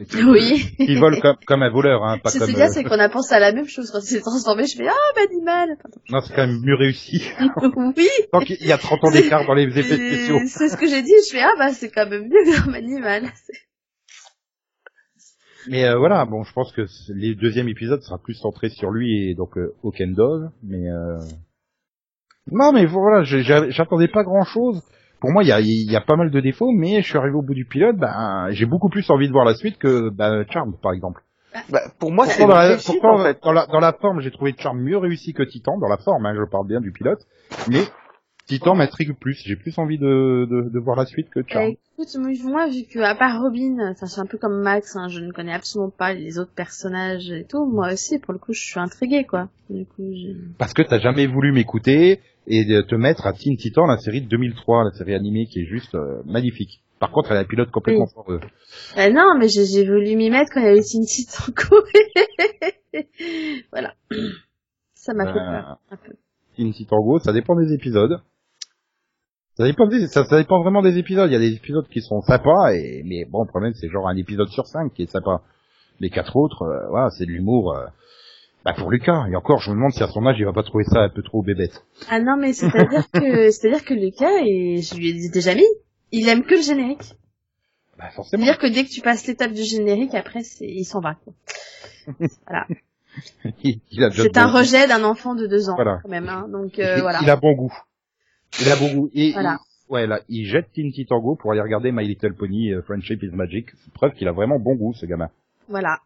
puis, Oui. Il vole comme, comme un voleur, hein, pas C'est comme. c'est bien, euh, c'est qu'on a pensé à la même chose quand il s'est transformé. Je fais ah l'animal. Non, c'est quand même mieux réussi. oui. Donc il y a 30 ans d'écart dans les effets spéciaux. C'est c'est ce que j'ai dit. Je fais ah bah c'est quand même mieux comme animal. Mais euh, voilà, bon, je pense que les deuxième épisode sera plus centré sur lui et donc euh, Okendog, mais euh... non, mais voilà, j'attendais pas grand chose. Pour moi, il y a, il y a pas mal de défauts, mais je suis arrivé au bout du pilote, ben j'ai beaucoup plus envie de voir la suite que ben, Charm, par exemple. Bah, pour moi, c'est Pourtant, dans une la, réussite, pourtant, en fait. dans la, dans la forme, j'ai trouvé Charm mieux réussi que Titan, dans la forme, hein, je parle bien du pilote, mais Titan m'intrigue plus. J'ai plus envie de, de, de voir la suite que Bah, Charm. écoute, moi, vu que à part Robin, enfin, je suis un peu comme Max, hein, je ne connais absolument pas les autres personnages et tout. Moi aussi, pour le coup, je suis intriguée, quoi. Du coup, j'ai... Parce que t'as jamais voulu m'écouter et te mettre à Teen Titan, la série de 2003, la série animée qui est juste euh, magnifique. Par contre, elle a un pilote complètement Oui. foireux. Euh, non, mais j'ai, j'ai voulu m'y mettre quand il y avait Teen Titanko. voilà. Ça m'a fait Ben, peur, un peu. Teen Titan Go, ça dépend des épisodes. Ça dépend, des- ça, ça dépend vraiment des épisodes. Il y a des épisodes qui sont sympas, et, mais bon, le problème, c'est genre un épisode sur cinq qui est sympa. Les quatre autres, euh, voilà, c'est de l'humour. euh, bah pour Lucas. Et encore, je me demande si à son âge, il va pas trouver ça un peu trop bébête. Ah non, mais c'est-à-dire que, c'est-à-dire que Lucas, et je lui ai déjà mis, il aime que le générique. Bah forcément. C'est-à-dire que dès que tu passes l'étape du générique, après, c'est, il s'en va, quoi. il, il a déjà C'est un rejet d'un enfant de deux ans, Voilà. quand même, hein. Donc, euh, il, voilà. il a bon goût. Il a bon goût. Et Voilà. il- ouais, là, il jette Tinty Tango pour aller regarder My Little Pony, euh, Friendship is Magic. C'est preuve qu'il a vraiment bon goût, ce gamin. Voilà.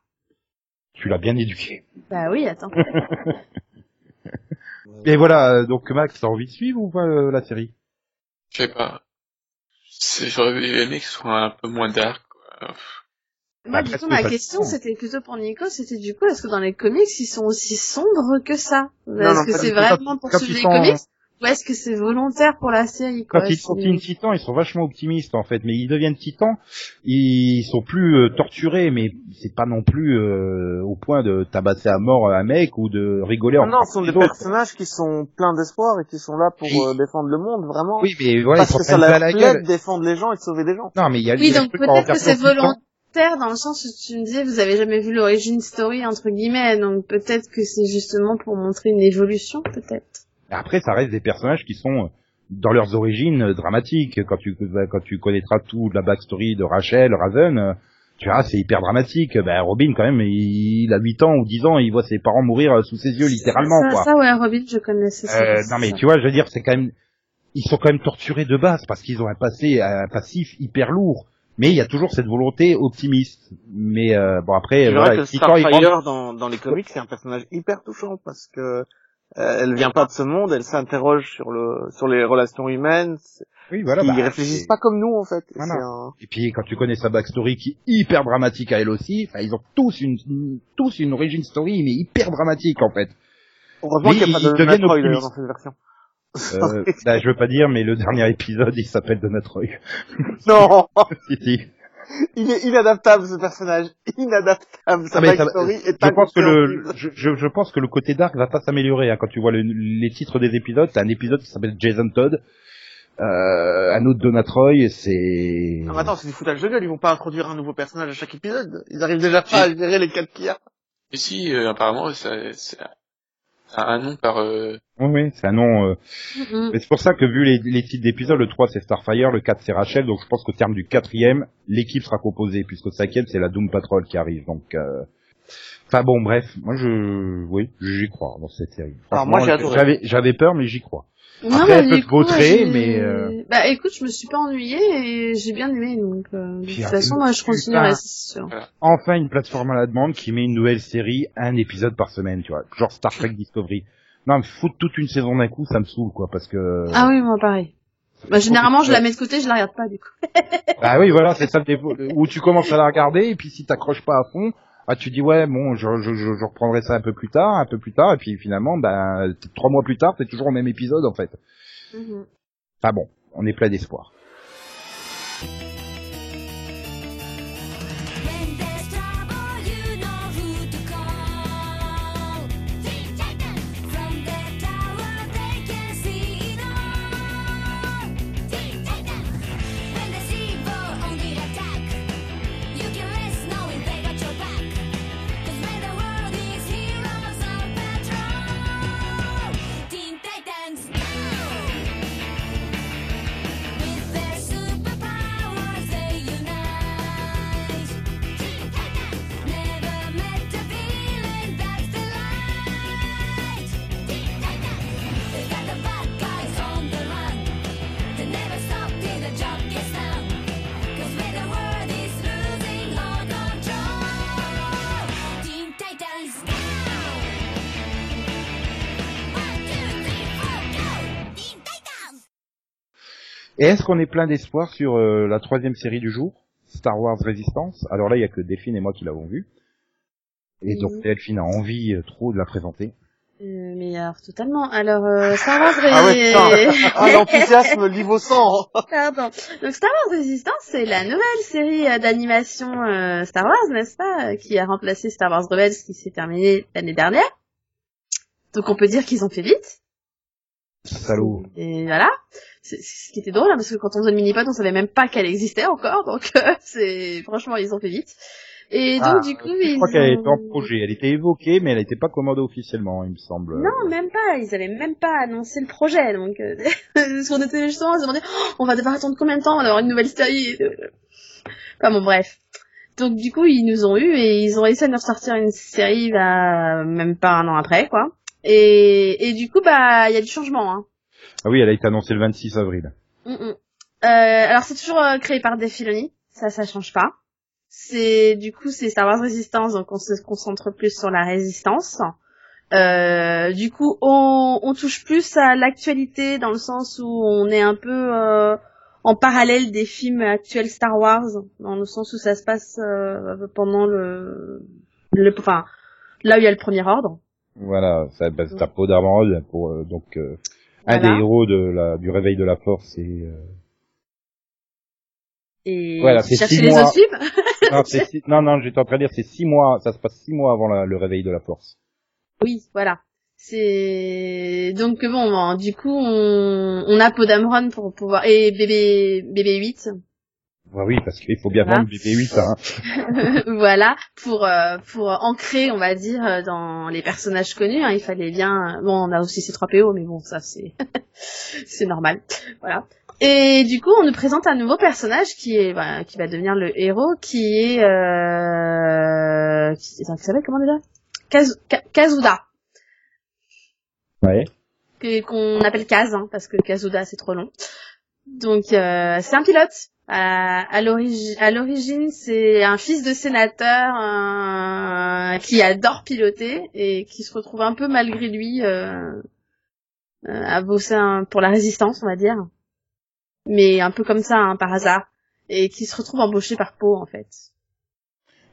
Tu l'as bien éduqué. Bah oui, attends. Et voilà, euh, donc Max, t'as envie de suivre ou pas euh, la série? Je sais pas. C'est- J'aurais aimé que ce soit un peu moins dark, quoi. Moi, du coup, ma question, c'était plutôt pour Nico, c'était du coup, est-ce que dans les comics, ils sont aussi sombres que ça? Est-ce que c'est vraiment pour suivre les sont- comics? Ou est-ce que c'est volontaire pour la série quoi Quand ils sont Titans, ils sont vachement optimistes en fait, mais ils deviennent Titans, ils sont plus euh, torturés, mais c'est pas non plus euh, au point de tabasser à mort un mec ou de rigoler en Non, ce sont des personnages qui sont pleins d'espoir et qui sont là pour Oui. euh, défendre le monde, vraiment. Oui, mais voilà, ils Parce sont que ça leur la plaît gueule. de défendre les gens et de sauver des gens. Non, mais il y a Oui, il y a donc peut-être que c'est volontaire dans le sens où tu me disais, vous avez jamais vu l'origine story, entre guillemets, donc peut-être que c'est justement pour montrer une évolution, peut-être. Après, ça reste des personnages qui sont euh, dans leurs origines euh, dramatiques. Quand tu quand tu connaîtras toute la backstory de Rachel, Raven, euh, tu verras, c'est hyper dramatique. Ben Robin, quand même, il, il a 8 ans ou 10 ans, il voit ses parents mourir euh, sous ses yeux, littéralement, ça, quoi. ça, ouais, Robin, je connaissais ça. Euh, non mais tu vois, je veux dire, c'est quand même, ils sont quand même torturés de base parce qu'ils ont un passé, un passif hyper lourd. Mais il y a toujours cette volonté optimiste. Mais euh, bon après, voilà, que il rentre- Starfire dans, dans les comics, c'est un personnage hyper touchant parce que euh, elle vient pas de ce monde, elle s'interroge sur le sur les relations humaines, oui, voilà, ils bah, réfléchissent pas comme nous en fait. Voilà. Un- Et puis quand tu connais sa backstory qui est hyper dramatique à elle aussi, enfin ils ont tous une, une- tous une origin story mais hyper dramatique en fait. Heureusement qu'il n'y a pas de Metroid optimistes. dans cette version. Euh, bah, je veux pas dire, mais le dernier épisode il s'appelle Donatroy. non, Si, si. il est inadaptable ce personnage, inadaptable. Sa Ah, mais ça- backstory est je pense que le, je, je, je pense que le côté dark va pas s'améliorer hein. quand tu vois le- les titres des épisodes. T'as un épisode qui s'appelle Jason Todd, euh, un autre Donatroy, c'est. Non, mais attends, c'est du foutage de gueule, ils vont pas introduire un nouveau personnage à chaque épisode. Ils arrivent déjà pas à gérer les quatre qu'il y a. Et si, euh, apparemment, ça, ça un nom par... Euh... Oui, oui, c'est un nom. euh, Mhm. Mais c'est pour ça que vu les, les titres d'épisodes, le 3 c'est Starfire, le 4 c'est Rachel, donc je pense qu'au terme du quatrième, l'équipe sera composée, puisqu'au cinquième c'est la Doom Patrol qui arrive. Donc, euh... enfin bon, bref, moi je, oui, j'y crois dans cette série. Alors, moi. J'avais, j'avais peur, mais j'y crois. Non, Après, elle peut vautrer, j'ai- mais, euh, Bah écoute, je me suis pas ennuyée et j'ai bien aimé, donc euh, de toute euh, façon, moi je continuerai, c'est sûr. Enfin une plateforme à la demande qui met une nouvelle série, un épisode par semaine, tu vois, genre Star Trek Discovery. Non, mais foutre toute une saison d'un coup, ça me saoule, quoi, parce que. Ah oui, moi pareil. Bah, généralement, je la mets de côté, je la regarde pas, du coup. Bah oui, voilà, c'est ça le défaut. Où tu commences à la regarder, et puis si t'accroches pas à fond, ah, tu dis ouais, bon, je, je, reprendrai ça un peu plus tard, un peu plus tard, et puis finalement, ben, trois mois plus tard, t'es toujours au même épisode, en fait. Enfin bon, on est plein d'espoir. Et est-ce qu'on est plein d'espoir sur euh, la troisième série du jour, Star Wars Resistance? Alors là, il y a que Delphine et moi qui l'avons vue. Et donc. Delphine a envie euh, trop de la présenter. Euh, mais alors, totalement. Alors, euh, Star Wars Ah ouais, putain. Ah, l'enthousiasme livre au sang. Pardon. Donc Star Wars Resistance, c'est la nouvelle série euh, d'animation euh, Star Wars, n'est-ce pas, euh, qui a remplacé Star Wars Rebels, qui s'est terminé l'année dernière. Donc on peut dire qu'ils ont fait vite. Salaud. Et voilà. C'est ce qui était drôle, hein, parce que quand on faisait le mini-pod, on savait même pas qu'elle existait encore, donc euh, c'est franchement ils ont fait vite. Et donc Ah, du coup, Je ils crois qu'elle était en projet. Elle était évoquée, mais elle n'était pas commandée officiellement, il me semble. Non, même pas. Ils avaient même pas annoncé le projet. Donc, euh, qu'on était justement, on se demandait, Oh, on va devoir attendre combien de temps On va avoir une nouvelle série? Enfin bon, bref. Donc du coup, ils nous ont eu et ils ont réussi à nous ressortir une série, bah, même pas un an après, quoi. Et, et du coup, bah, il y a du changement. Hein. Ah oui, elle a été annoncée le 26 avril. Mm, mm. Euh, alors c'est toujours euh, créé par Dave Filoni, ça ça change pas. C'est du coup c'est Star Wars Resistance donc on se concentre plus sur la résistance. Euh, du coup on, on touche plus à l'actualité dans le sens où on est un peu euh, en parallèle des films actuels Star Wars dans le sens où ça se passe euh, pendant le, le enfin là où il y a le premier ordre. Voilà, ça, bah, c'est à Poe Dameron pour euh, donc euh, un Voilà. des héros de la, du réveil de la force et euh, Et Voilà, c'est six les mois. non, six- non, non, j'étais en train de dire c'est six mois, ça se passe six mois avant la- le réveil de la force. Oui, voilà. C'est donc bon, bon, du coup on, on a Podamron pour pouvoir et bébé bébé 8 Ouais, oui, parce qu'il faut bien Voilà. vendre BB8, hein. voilà pour euh, pour ancrer on va dire euh, dans les personnages connus hein, il fallait bien bon on a aussi ces 3 PO mais bon ça c'est c'est normal voilà et du coup on nous présente un nouveau personnage qui est bah, qui va devenir le héros qui est euh qui, s'appelle comment déjà? Kaz- Ka- Kazuda Ouais. qu'on appelle Kaz hein, parce que Kazuda c'est trop long. Donc euh, c'est un pilote. À, à l'origine, c'est un fils de sénateur euh, qui adore piloter et qui se retrouve un peu malgré lui euh, euh, à bosser un- pour la résistance, on va dire, mais un peu comme ça, hein, par hasard, et qui se retrouve embauché par Poe en fait.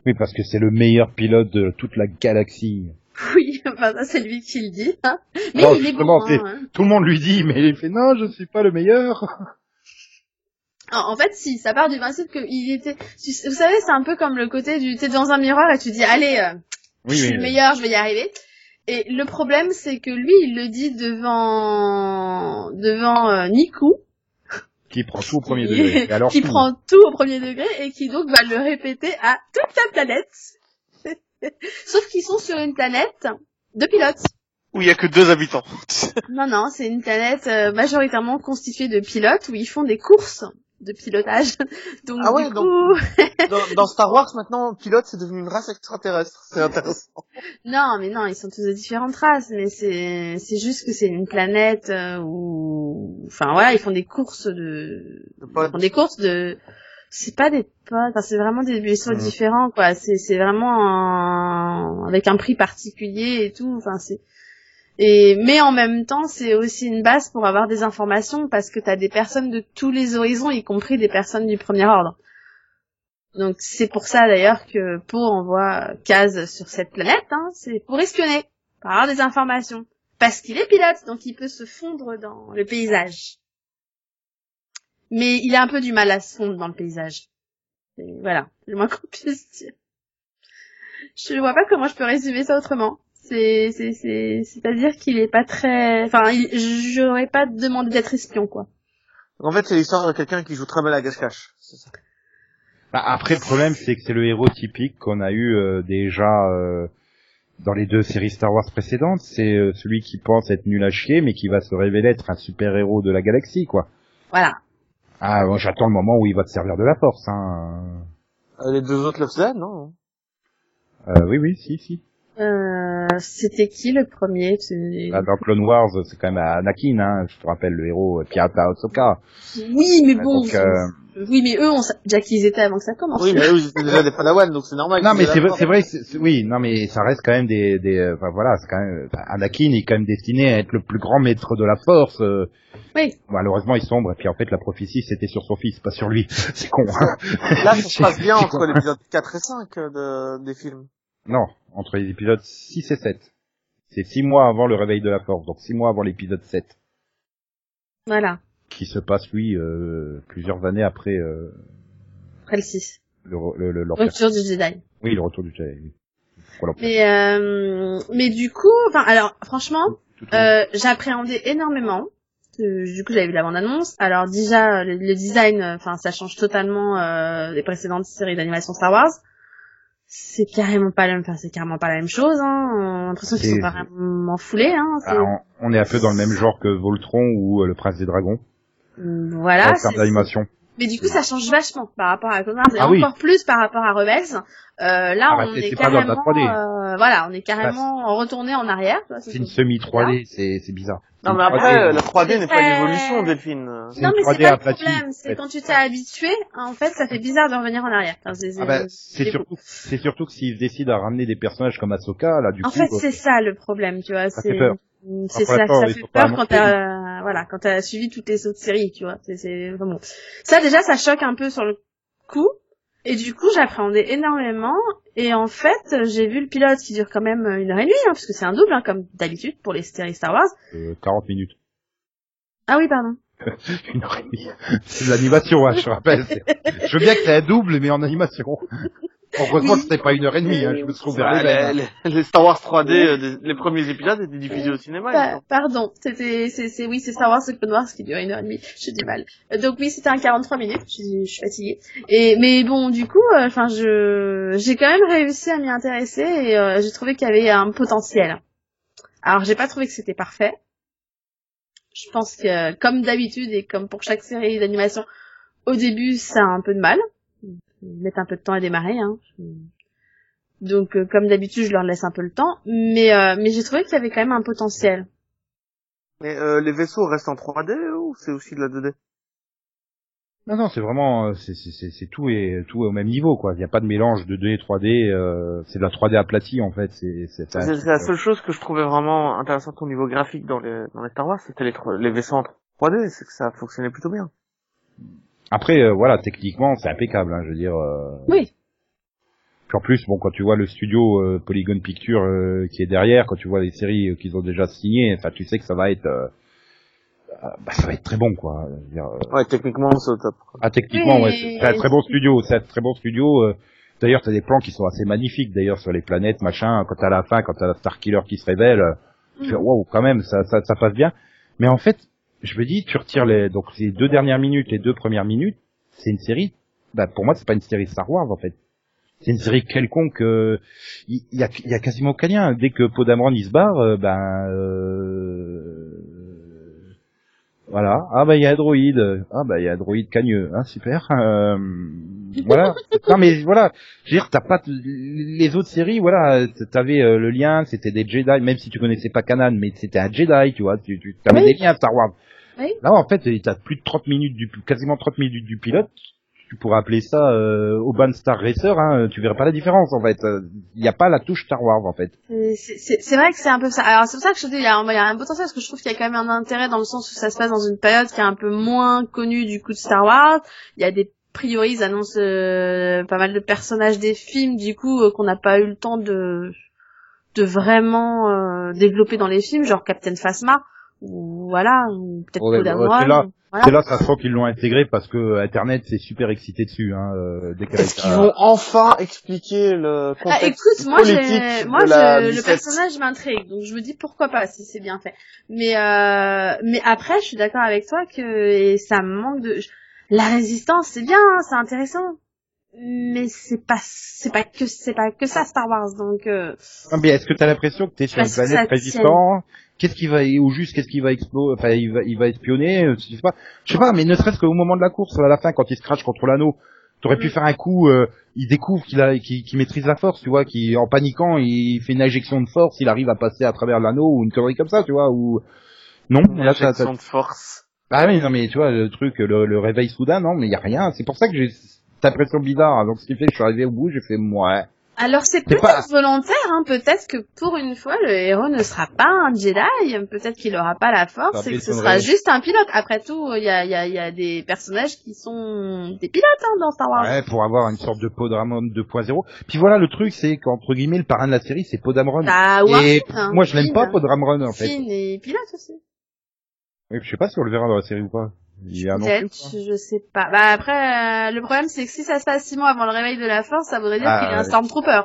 Oui, parce que c'est le meilleur pilote de toute la galaxie. Oui, enfin ça c'est lui qui le dit. hein. Mais Non, il est justement, bon. c'est- hein. Tout le monde lui dit, mais il fait non, je ne suis pas le meilleur. En en fait, si, ça part du principe qu'il était... Vous savez, c'est un peu comme le côté du... T'es dans un miroir et tu dis, allez, euh, Oui, je suis oui, le meilleur, je vais y arriver. Et le problème, c'est que lui, il le dit devant devant euh, Niku, Qui prend tout au premier degré. Et alors, qui tout. prend tout au premier degré et qui donc va le répéter à toute la planète. Sauf qu'ils sont sur une planète de pilotes. Où il y a que deux habitants. Non, non, c'est une planète euh, majoritairement constituée de pilotes où ils font des courses de pilotage. Donc, Ah ouais, du donc- coup... dans, dans Star Wars, maintenant, pilote, c'est devenu une race extraterrestre. C'est intéressant. Non, mais non, ils sont tous de différentes races, mais c'est c'est juste que c'est une planète euh, où, enfin voilà, ils font des courses de, De ils font des courses de, c'est pas des potes, enfin, c'est vraiment des vaisseaux Mhm. différents quoi. C'est c'est vraiment un- avec un prix particulier et tout. Enfin c'est et mais en même temps, c'est aussi une base pour avoir des informations parce que t'as des personnes de tous les horizons, y compris des personnes du premier ordre. Donc c'est pour ça d'ailleurs que Poe envoie Kaz sur cette planète, hein, c'est pour espionner, pour avoir des informations. Parce qu'il est pilote, donc il peut se fondre dans le paysage. Mais il a un peu du mal à se fondre dans le paysage. Voilà, le moins qu'on puisse dire. Je vois pas comment je peux résumer ça autrement. C'est, c'est, c'est, c'est-à-dire qu'il est pas très, enfin, il- j'aurais pas demandé d'être espion, quoi. En fait, c'est l'histoire de quelqu'un qui joue très mal à cache-cache. C'est. Bah, après, le problème, c'est que c'est le héros typique qu'on a eu euh, déjà euh, dans les deux séries Star Wars précédentes. C'est euh, celui qui pense être nul à chier, mais qui va se révéler être un super héros de la galaxie, quoi. Voilà. Ah, moi, j'attends le moment où il va te servir de la force. Hein. Euh, les deux autres le faisaient, non? Euh, oui, oui, si, si. Euh, c'était qui le premier? Là, dans Clone Wars, c'est quand même Anakin, hein. Je te rappelle le héros euh, Pirata Otsoka. Oui, mais bon. Donc, euh, Oui, mais eux, on sa- déjà qu'ils étaient avant que ça commence. Oui, mais eux, ils étaient déjà des Padawan, donc c'est normal. Non, qu'ils mais c'est vrai, c'est vrai, oui, non, mais ça reste quand même des, des, enfin, voilà, c'est quand même, enfin, Anakin est quand même destiné à être le plus grand maître de la force. euh. Oui. Malheureusement, il sombre, et puis en fait, la prophétie, c'était sur son fils, pas sur lui. C'est con. hein. Là, ça se passe bien entre l'épisode 4 et 5 euh, de, des films. Non, entre les épisodes 6 et 7. C'est six mois avant le réveil de la force, donc six mois avant l'épisode 7, Voilà. qui se passe, lui, euh, plusieurs années après euh, Après le 6. le, le, le- l'Empire. Retour du Jedi. Oui, le retour du Jedi, oui. Mais, euh, mais du coup, enfin, alors, franchement, euh, j'appréhendais énormément. Euh, du coup, j'avais vu la bande-annonce. Alors déjà, le, le design, euh, enfin, ça change totalement euh, des précédentes séries d'animation Star Wars. C'est carrément pas la même, enfin, c'est carrément pas la même chose, hein. On a l'impression qu'ils sont pas vraiment foulés, hein. Ah, on, on est un peu dans le même genre que Voltron ou euh, le Prince des Dragons Voilà. en termes d'animation. Mais du coup, ça change vachement par rapport à Connard et Ah oui. encore plus par rapport à Rebels. Euh, là, Ah bah, on c'est- est c'est pas dans la carrément, 3D. euh, voilà, on est carrément retourné en arrière. tu vois, C'est une semi 3D, c'est c'est bizarre. Non, mais 3D, après, euh, la 3D n'est pas une évolution, Delphine. Non, mais c'est 3D pas le problème, en c'est quand tu t'es habitué, en fait, ça fait bizarre de revenir en arrière. Enfin, c'est- Ah bah, c'est- surtout, c'est surtout que s'ils décident à ramener des personnages comme Ahsoka, là, du En coup, fait, euh, c'est ça le problème, tu vois. Ça C'est fait peur. C'est ça, ça fait peur quand t'as voilà quand t'as suivi toutes les autres séries, tu vois. C'est c'est vraiment ça déjà ça choque un peu sur le coup et du coup j'appréhendais énormément et en fait j'ai vu le pilote qui dure quand même une heure et demie hein, parce que c'est un double hein, comme d'habitude pour les séries Star Wars. euh, 40 minutes. Ah oui pardon. Une heure et demie. C'est de l'animation, hein, je rappelle. Je veux bien que c'est un double, mais en animation. Heureusement que c'était pas une heure et demie, hein, je me trouve vers Bah, les Star Wars 3D, euh, les premiers épisodes étaient diffusés au cinéma. Pa- semble. pardon, c'était c'est c'est oui c'est Star Wars c'est Clone Wars qui dure une heure et demie. J'ai du mal. Euh, Donc oui c'était un 43 minutes. Je, suis- je suis fatiguée. Et mais bon du coup euh, enfin je j'ai quand même réussi à m'y intéresser et euh, j'ai trouvé qu'il y avait un potentiel. Alors j'ai pas trouvé que c'était parfait. Je pense que comme d'habitude et comme pour chaque série d'animation au début ça a un peu de mal. Ils mettent un peu de temps à démarrer hein. Donc euh, comme d'habitude je leur laisse un peu le temps mais euh, mais j'ai trouvé qu'il y avait quand même un potentiel. Mais euh, les vaisseaux restent en 3D ou c'est aussi de la 2D Non, non, c'est vraiment, euh, c'est, c'est, c'est, c'est tout et tout est au même niveau, quoi. Il n'y a pas de mélange de 2 et 3D, euh, c'est de la 3D aplatie, en fait. C'est, c'est, c'est un C'est la seule chose que je trouvais vraiment intéressante au niveau graphique dans les, dans les Star Wars, c'était les, les vaisseaux en 3D, c'est que ça fonctionnait plutôt bien. Après, euh, voilà, techniquement, c'est impeccable, hein, je veux dire. euh, Oui. Puis en plus, bon, quand tu vois le studio euh, Polygon Picture euh, qui est derrière, quand tu vois les séries euh, qu'ils ont déjà signées, enfin, tu sais que ça va être, euh, bah, ça va être très bon, quoi. Je veux dire, euh, Ouais, techniquement, c'est au top. ah, techniquement, Oui, ouais, c'est c'est un très bon studio, c'est un très bon studio. euh, D'ailleurs, t'as des plans qui sont assez magnifiques, d'ailleurs, sur les planètes, machin. Quand à la fin, quand t'as la Star Killer qui se révèle, tu fais, waouh, quand même, ça, ça, ça passe bien. Mais en fait, je me dis, tu retires les, donc les deux dernières minutes, les deux premières minutes, c'est une série. Bah, pour moi, c'est pas une série Star Wars, en fait. C'est une série quelconque. euh, Il y, a, y a quasiment aucun lien. Dès que Podamron il se barre, euh, ben, euh, voilà. Ah bah il y a un droïde. Ah bah il y a un droïde cagneux. Hein, super. Euh, voilà. non mais voilà. Je veux dire, t'as pas les autres séries. Voilà, t'avais euh, le lien. C'était des Jedi, même si tu connaissais pas Kanan, mais c'était un Jedi, tu vois. Tu, tu avais Oui. des liens Star Wars. Oui. Là en fait, t'as plus de 30 minutes du, quasiment 30 minutes du pilote. Tu pourrais appeler ça euh, Urban Star Racer. Hein, tu verrais pas la différence en fait. Il n'y a pas la touche Star Wars en fait. C'est- C'est vrai que c'est un peu ça. Alors c'est pour ça que je te dis, il y, a un, il y a un potentiel parce que je trouve qu'il y a quand même un intérêt dans le sens où ça se passe dans une période qui est un peu moins connue du coup de Star Wars. Il y a des priori, ils annoncent euh, pas mal de personnages des films du coup euh, qu'on n'a pas eu le temps de de vraiment euh, développer dans les films, genre Captain Phasma ou voilà, ou peut-être Ouais, c'est là- voilà. C'est là, ça sent qu'ils l'ont intégré parce que Internet s'est super excité dessus. Hein, euh, dès Est-ce a- qu'ils vont enfin expliquer le Ah, contexte écoute, moi, politique de moi, la je- le 17? personnage m'intrigue, donc je me dis pourquoi pas si c'est bien fait. Mais, euh, mais après, je suis d'accord avec toi que et ça me manque de. La résistance, c'est bien, hein, c'est intéressant, mais c'est pas, c'est pas que, c'est pas que ça Star Wars, donc. Euh... Non, mais est-ce que t'as l'impression que t'es sur une planète ça résistant Qu'est-ce qui va, ou juste qu'est-ce qui va exploser Enfin, il va, il va espionner. euh, Je sais pas. Je sais pas, mais ne serait-ce qu'au moment de la course, à la fin, quand il se crache contre l'anneau, t'aurais pu Mm. faire un coup. euh, il découvre qu'il a, qu'il qu'il maîtrise la force, tu vois, qui en paniquant, il fait une injection de force, il arrive à passer à travers l'anneau ou une connerie comme ça, tu vois, ou non. Une Là, injection de force. Ah oui, non mais tu vois le truc, le, le réveil soudain, non, mais il y a rien. C'est pour ça que j'ai cette impression bizarre. hein. Donc ce qui fait que je suis arrivé au bout, j'ai fait ouais. Alors c'est peut-être pas- volontaire, hein. Peut-être que pour une fois, le héros ne sera pas un Jedi. Peut-être qu'il aura pas la force et que ce sera juste un pilote. Après tout, il y a, il y, a, il y a des personnages qui sont des pilotes hein, dans Star Wars. Ouais, pour avoir une sorte de Podamron 2.0. Puis voilà, le truc, c'est qu'entre guillemets, le parrain de la série, c'est Podamron. T'as Et hein, moi, je l'aime pas, Podamron, en fait. Finn et pilote aussi. Oui, je sais pas si on le verra dans la série ou pas. Peut-être, pas je sais pas. Bah après, euh, le problème c'est que si ça se passe six mois avant le réveil de la force, ça voudrait dire Ah, qu'il est un ouais. Stormtrooper.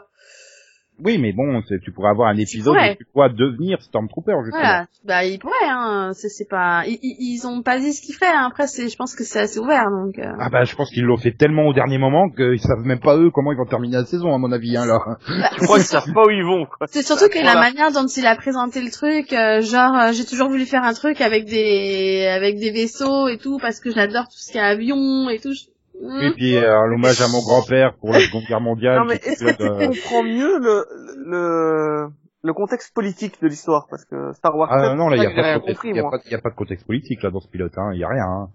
Oui, mais bon, c'est- tu pourrais avoir un épisode pourrais. où tu dois devenir Stormtrooper, justement. Voilà, bah ils pourraient, hein. C'est pas, ils, ont pas dit ce qu'ils feraient. hein. Après, c'est, je pense que c'est assez ouvert, donc. euh. Ah bah, je pense qu'ils l'ont fait tellement au dernier moment qu'ils savent même pas eux comment ils vont terminer la saison, à mon avis, hein, là. Bah, Je crois qu'ils savent pas où ils vont, quoi. C'est surtout que la manière dont il a présenté le truc, euh, genre euh, j'ai toujours voulu faire un truc avec des avec des vaisseaux et tout parce que j'adore tout ce qui est avion et tout. Je-. Et puis, euh, l'hommage à mon grand-père pour la Seconde Guerre mondiale. Non, mais est-ce que tu euh, comprends mieux le, le, le contexte politique de l'histoire? Parce que Star Wars Ah 7, non, là, il y a, a a pas de contexte politique, là, dans ce pilote, hein. Il y a rien, hein.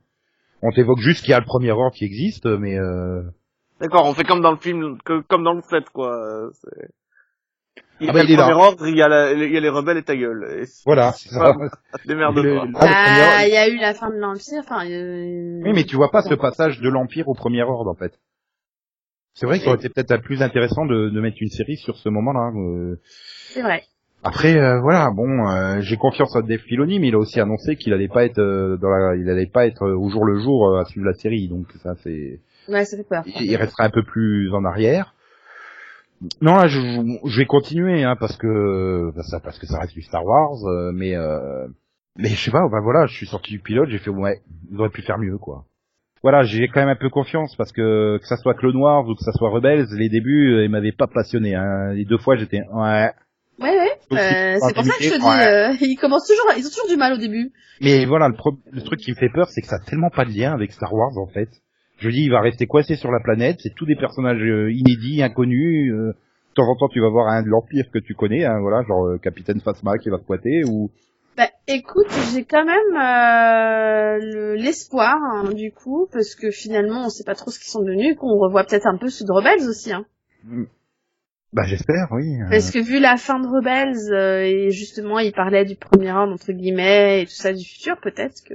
On t'évoque juste qu'il y a le premier ordre qui existe, mais euh... D'accord, on fait comme dans le film, que- comme dans le 7, quoi. Il y Ah a bah, le il est là. ordre, il y a, la- il y a les rebelles et ta gueule. Et voilà, Ah, le Bah, il y a eu la fin de l'empire. Enfin. euh, Oui, mais tu vois pas ce passage de l'Empire au premier ordre, en fait. C'est vrai que ça aurait été peut-être plus intéressant de, de mettre une série sur ce moment-là. euh. C'est vrai. Après, euh, voilà, bon, euh, j'ai confiance en Dave Filoni, mais il a aussi annoncé qu'il allait pas être euh, dans la, il allait pas être euh, au jour le jour euh, à suivre la série, donc ça c'est, Ouais, ça fait peur. il, il restera un peu plus en arrière. Non, là, je, je vais continuer, hein, parce que bah, ça, parce que ça reste du Star Wars, euh, mais euh, mais je sais pas, bah voilà, je suis sorti du pilote, j'ai fait ouais, ils auraient pu faire mieux, quoi. Voilà, j'ai quand même un peu confiance parce que que ça soit Clone Wars ou que ça soit Rebels, les débuts, euh, ils m'avaient pas passionné. Hein. Les deux fois, j'étais ouais. Ouais, ouais. Euh, c'est c'est pour ça que je te dis, ouais. euh, ils commencent toujours, ils ont toujours du mal au début. Mais voilà, le, pro- le truc qui me fait peur, c'est que ça a tellement pas de lien avec Star Wars en fait. Je dis, il va rester coincé sur la planète. C'est tous des personnages euh, inédits, inconnus. euh, de temps en temps, tu vas voir un de l'Empire que tu connais, hein, voilà, genre euh, Capitaine Phasma qui va squatter ou. Bah, écoute, j'ai quand même euh, le- l'espoir, hein, du coup, parce que finalement, on sait pas trop ce qu'ils sont devenus, qu'on revoit peut-être un peu ceux de Rebels aussi, hein. Bah j'espère, oui. Parce que vu la fin de Rebels, euh, et justement, il parlait du premier ordre, entre guillemets, et tout ça du futur, peut-être que...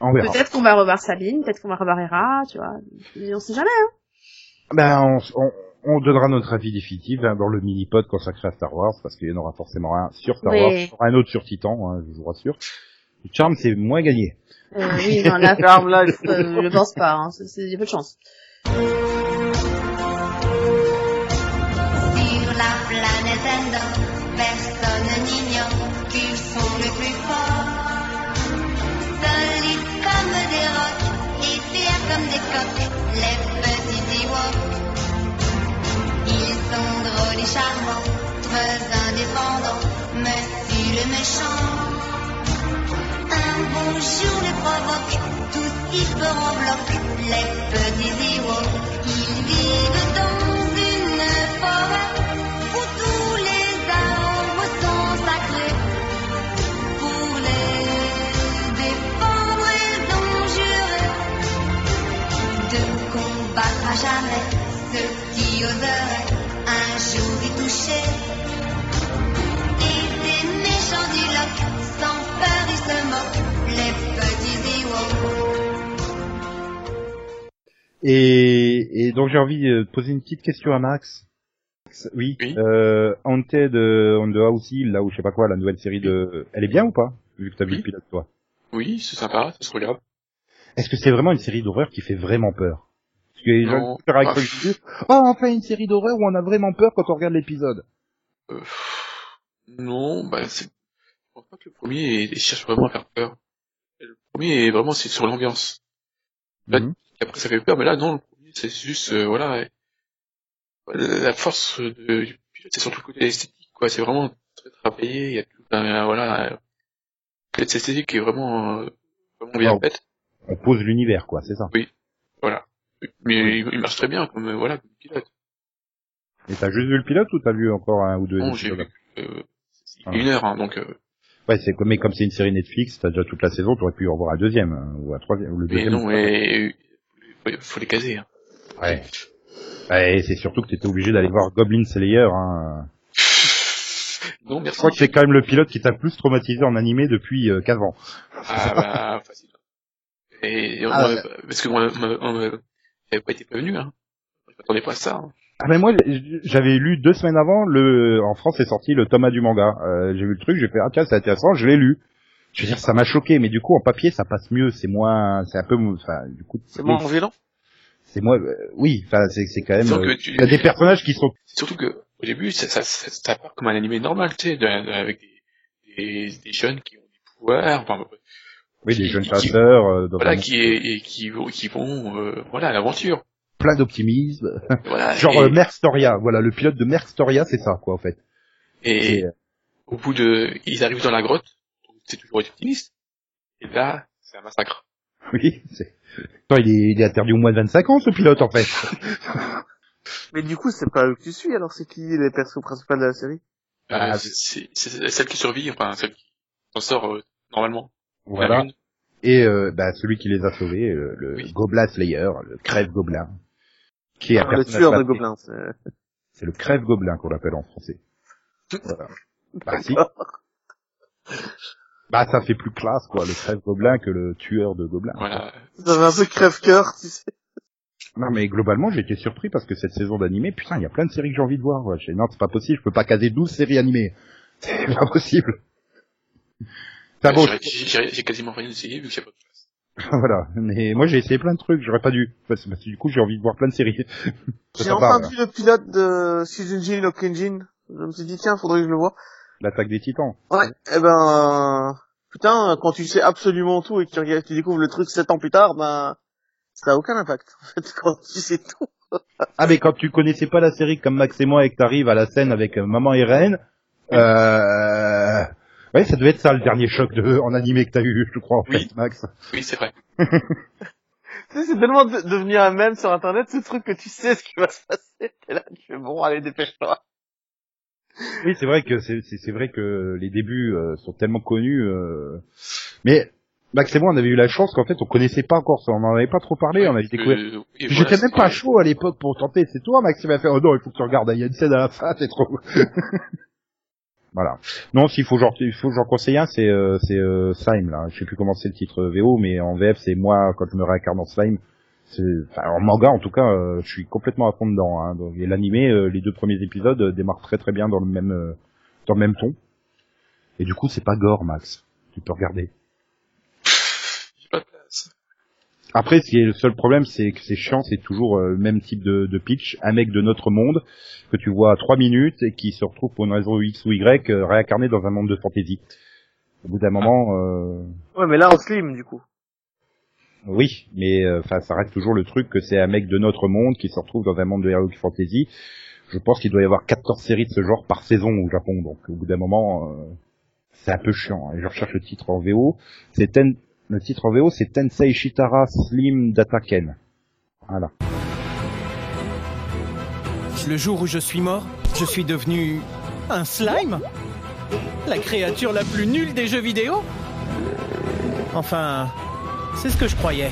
Peut-être qu'on va revoir Sabine, peut-être qu'on va revoir Hera, tu vois. Et on sait jamais, hein. Ben on, on, on donnera notre avis définitif hein, dans le mini-pod consacré à Star Wars, parce qu'il y en aura forcément un sur Star Oui. Wars, il y en aura un autre sur Titan, hein, je vous rassure. Charm, c'est moins gagné. Euh, oui, non, là, Ferme là, faut- euh, je pense pas, hein. C'est- c'est- y a peu de chance. Un bon jour les provoque, tous ils feront bloc, les petits Ewoks. Ils vivent dans une forêt où tous les arbres sont sacrés. Pour les défendre, ils ont juré de combattre à jamais ceux qui oseraient un jour y toucher. Et des méchants du loc, sans peur ils se moquent, les petits Ewoks. Et, et donc j'ai envie de poser une petite question à Max. Max, Oui. Oui. Euh, Haunted on the House Hill, là où je sais pas quoi, la nouvelle série de, elle est bien ou pas Vu que t'as vu le pilote toi? Oui, c'est sympa, ça se regarde. Est-ce que c'est vraiment une série d'horreur qui fait vraiment peur? Parce que les gens super Ah. oh on fait une série d'horreur où on a vraiment peur quand on regarde l'épisode. Euh, non, bah c'est. Je pense pas que le premier il cherche vraiment à faire peur. Le premier est vraiment c'est sur l'ambiance. Et après ça fait peur, mais là non, le premier c'est juste euh, voilà. La force de, du pilote, c'est surtout le côté esthétique, quoi. C'est vraiment très travaillé. Il y a tout un voilà. Cette esthétique qui est vraiment euh, vraiment bien faite. On pose l'univers quoi, c'est ça. Voilà. Mais il, il marche très bien comme voilà comme pilote. Et t'as juste vu le pilote ou t'as vu encore un ou deux Bon, j'ai vu euh, c'est Ah. une heure, hein, donc euh, Ouais, c'est comme mais comme c'est une série Netflix, t'as déjà toute la saison, t'aurais pu en voir un deuxième hein, ou un troisième ou le mais deuxième. non, et, faut, faut les caser. Hein. Ouais. Ouais, c'est surtout que t'étais obligé d'aller voir Goblin Slayer. Hein. Non, Je merci. crois que c'est quand même le pilote qui t'a le plus traumatisé en animé depuis euh, 15 ans. Ah bah facile. Et on Ah, parce que on m'avait- on j'avais pas été prévenu, hein. Je m'attendais pas à ça. hein. Ah ben moi j'avais lu deux semaines avant le en France est sorti le Thomas du manga. Euh, j'ai vu le truc, j'ai fait ah tiens c'est intéressant, je l'ai lu. Je veux dire ça m'a choqué, mais du coup en papier ça passe mieux, c'est moins, c'est un peu, enfin du coup C'est moins violent? c'est moins, euh, oui, enfin c'est c'est quand même. Euh, tu- Il y a des personnages qui sont surtout que au début, ça, ça, ça, ça part comme un animé normal, tu sais, de- de- avec des, des, des jeunes qui ont des pouvoirs, enfin, Oui, des qui- jeunes qui- chasseurs, euh, dans voilà, qui, et qui vont, qui vont, euh, voilà, à l'aventure. Plein d'optimisme. Voilà. Genre et, euh, Merc Storia, voilà, le pilote de Merc Storia, c'est ça, quoi, en fait. et Et, euh, au bout de, ils arrivent dans la grotte, c'est toujours optimiste. Et là, c'est un massacre. oui, c'est... Il est, il est interdit au moins de 25 ans, ce pilote, en fait. Mais du coup, c'est pas eux que tu suis, alors c'est qui les persos principaux de la série? Ah, Euh, c'est c'est celle qui survit, enfin, celle qui s'en sort euh, normalement. Voilà. Et euh, bah, celui qui les a sauvés, euh, le Oui. Gobelin Slayer, le crève gobelin, qui est un Ah, Le tueur de gobelins. c'est- C'est le crève gobelin qu'on l'appelle en français. Voilà. Bah si. Bah ça fait plus classe quoi, le crève gobelin que le tueur de gobelins. Voilà. Ça fait un peu crève-cœur, tu sais. Non mais globalement j'ai été surpris parce que cette saison d'animé, putain il y a plein de séries que j'ai envie de voir. Dis, non c'est pas possible, je peux pas caser 12 séries animées. C'est pas possible. Ça bon, J'ai- quasiment rien essayé vu que j'ai pas de place. voilà. Mais moi j'ai essayé plein de trucs, j'aurais pas dû. Parce que du coup j'ai envie de voir plein de séries. J'ai enfin vu le pilote de Shizunji no Kenjin. Je me suis dit, tiens, faudrait que je le vois. L'attaque des titans. Ouais, eh ben, euh, putain, quand tu sais absolument tout et que tu, regardes, tu découvres le truc sept ans plus tard, ben, ça a aucun impact, en fait, quand tu sais tout. Ah mais quand tu connaissais pas la série comme Max et moi et que t'arrives à la scène avec euh, maman et Reine, euh... ouais ça devait être ça le dernier choc de en animé que t'as eu, je crois en Oui. fait, Max. Oui, c'est vrai. Tu sais, c'est tellement de- devenu un mème sur internet, ce truc que tu sais ce qui va se passer. Et là, tu fais bon, allez, dépêche-toi. Oui c'est vrai que c'est c'est c'est vrai que les débuts euh, sont tellement connus, euh... mais Max et moi on avait eu la chance qu'en fait on connaissait pas encore ça, on en avait pas trop parlé, on avait découvert. Euh, oui, Puis voilà, J'étais même pas chaud à l'époque pour tenter. C'est toi, Max, qui m'a fait, oh non, il faut que tu regardes, il y a une scène à la fin, c'est trop. Voilà. Non, s'il faut genre, il faut que j'en conseille un, c'est, euh, c'est, euh, Slime, là. Je sais plus comment c'est le titre euh, VO, mais en VF, c'est moi, quand je me réincarne en Slime. Enfin, en manga, en tout cas, euh, je suis complètement à fond dedans, hein. Donc, et l'animé, euh, les deux premiers épisodes démarrent très très bien dans le même, dans le même ton. Et du coup, c'est pas gore, Max. Tu peux regarder. J'ai pas de place. Après, ce qui est le seul problème, c'est que c'est chiant, c'est toujours euh, le même type de, de pitch. Un mec de notre monde que tu vois à trois minutes et qui se retrouve pour une raison X ou Y euh, réincarné dans un monde de fantasy. Au bout d'un moment, euh, Ouais, mais là, en slim, du coup. oui, mais euh, enfin, ça reste toujours le truc que c'est un mec de notre monde qui se retrouve dans un monde de heroic fantasy. Je pense qu'il doit y avoir 14 séries de ce genre par saison au Japon, donc au bout d'un moment, euh, c'est un peu chiant. Et je recherche le titre en VO. C'est Ten... le titre en VO, c'est Tensei Shitara Slim Dataken. Voilà. Le jour où je suis mort, je suis devenu un slime? La créature la plus nulle des jeux vidéo? Enfin, c'est ce que je croyais.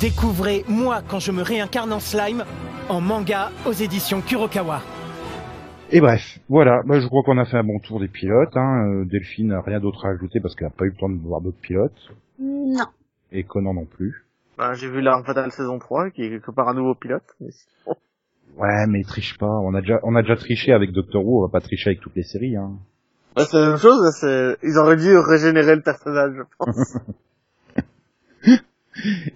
Découvrez moi quand je me réincarne en slime en manga aux éditions Kurokawa. Et bref, voilà, bah, je crois qu'on a fait un bon tour des pilotes. Hein. Euh, Delphine n'a rien d'autre à ajouter parce qu'elle n'a pas eu le temps de voir d'autres pilotes. Non. Et Conan non plus. Bah, j'ai vu l'arme fatale saison 3, qui est quelque part un nouveau pilote. Mais Ouais, mais triche pas. On a déjà, on a déjà triché avec Doctor Who. On va pas tricher avec toutes les séries. Hein. Bah, c'est la même chose, c'est, ils auraient dû régénérer le personnage, je pense.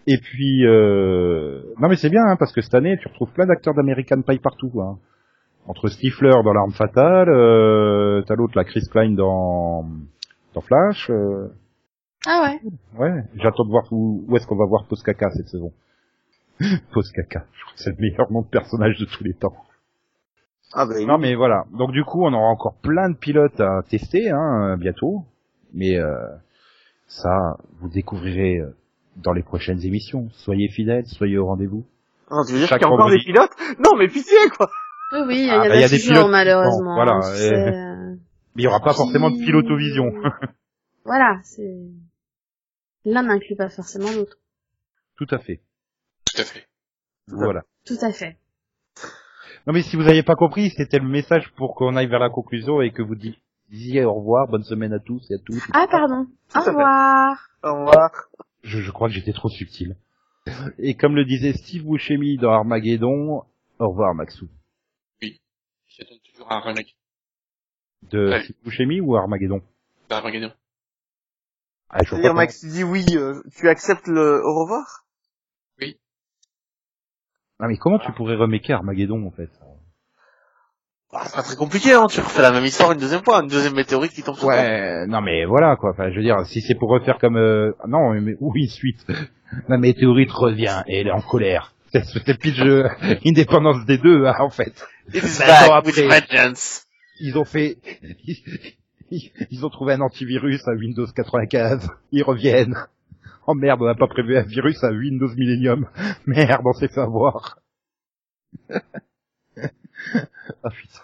Et puis, euh... non mais c'est bien hein, parce que cette année, tu retrouves plein d'acteurs d'American Pie partout. Hein. Entre Stifler dans l'arme fatale, euh... t'as l'autre, la Chris Klein dans dans Flash. euh, Ah ouais. Ouais, j'attends de voir où, où est-ce qu'on va voir Postkaka cette saison. Postkaka, je crois que c'est le meilleur nom de personnage de tous les temps. ah, bah, Non mais voilà, donc du coup on aura encore plein de pilotes à tester hein, bientôt, mais euh, ça vous découvrirez euh, dans les prochaines émissions. Soyez fidèles, soyez au rendez-vous. Ah, tu veux dire qu'il y a encore des pilotes? Non, mais pitié, quoi Oui, oui, il y, Ah, bah, a, il y a des pilotes, malheureusement. voilà, et- euh, Mais il y aura pas forcément de pilotovision. voilà, c'est... L'un n'inclut pas forcément l'autre. Tout à fait. Tout à fait. Voilà. Tout à fait. Non mais si vous n'aviez pas compris, c'était le message pour qu'on aille vers la conclusion et que vous disiez au revoir, bonne semaine à tous et à toutes. Ah, pardon. Tout Au fait. revoir. Au revoir. Je, je crois que j'étais trop subtil. Et comme le disait Steve Buscemi dans Armageddon, au revoir Maxou. J'attends toujours un remake De Ouais. Buscemi ou Armageddon d'Armageddon. ah, je vois C'est-à-dire, Max, tu dis oui, euh, tu acceptes le au revoir? Comment- Ah mais comment tu pourrais remaker Armageddon en fait? Bah, c'est pas très compliqué, hein. Tu refais la même histoire une deuxième fois, une deuxième météorite qui tombe sur toi. Ouais, non mais voilà quoi. Enfin, je veux dire, si c'est pour refaire comme euh... non, mais oui, suite. La météorite revient et elle est en colère. C'est le pitch euh, indépendance des deux, hein, en fait. It's back with vengeance. Ils ont fait, ils, ils ont trouvé un antivirus à Windows 95. Ils reviennent. Oh merde, on n'a pas prévu un virus à Windows Millennium. Merde, on s'est fait avoir. ah putain.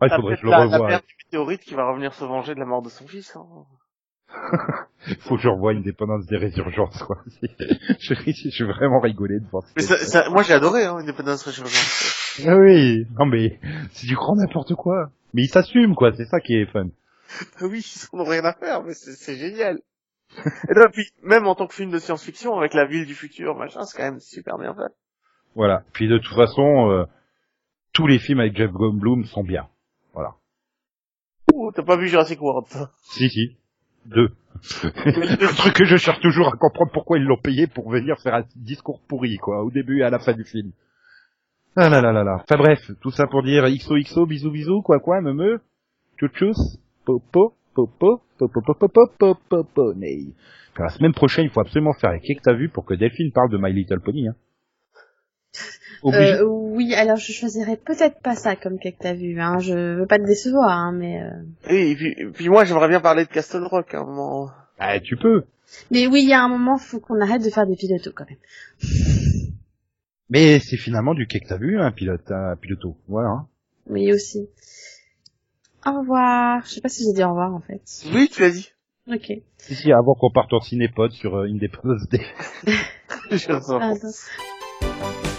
Ah, il faudrait que je le la, la revoie. mère du météorite qui va revenir se venger de la mort de son fils. Hein. Faut que je revoie Indépendance des résurgences, quoi. je, je suis vraiment rigolé de voir Mais ça. ça, moi j'ai adoré, hein, Independence Resurgence. Ah oui, non mais, c'est du grand n'importe quoi. Mais ils s'assument, quoi, c'est ça qui est fun. Oui, ils en ont rien à faire, mais c'est c'est génial. Et là, puis, même en tant que film de science-fiction, avec la ville du futur, machin, c'est quand même super bien fait. Voilà. Puis de toute façon, euh, tous les films avec Jeff Goldblum sont bien. Voilà. Ouh, t'as pas vu Jurassic World, toi? Si, si. Deux. Un truc que je cherche toujours à comprendre pourquoi ils l'ont payé pour venir faire un discours pourri, quoi, au début et à la fin du film. Ah là là là là. Enfin bref, tout ça pour dire XOXO, bisous bisous, quoi quoi, me me, tchou popo, popo, popo, popo, popo, popo, la semaine prochaine, il faut absolument faire avec qui que t'as vu pour que Delphine parle de My Little Pony, hein. Euh, oui, alors je choisirais peut-être pas ça comme que t'as vu, hein. Je veux pas te décevoir, hein, mais. euh, Oui, et puis, et puis moi j'aimerais bien parler de Castle Rock à un moment. Ah, tu peux. Mais oui, il y a un moment, faut qu'on arrête de faire des pilotos quand même. Mais c'est finalement du quai que t'as vu, un pilote, un piloto. Voilà. hein. Oui aussi. Au revoir. Je sais pas si j'ai dit au revoir en fait. Oui, tu l'as dit. Ok. Si, si, avant qu'on parte en cinépod sur euh, Independence Day. Je sais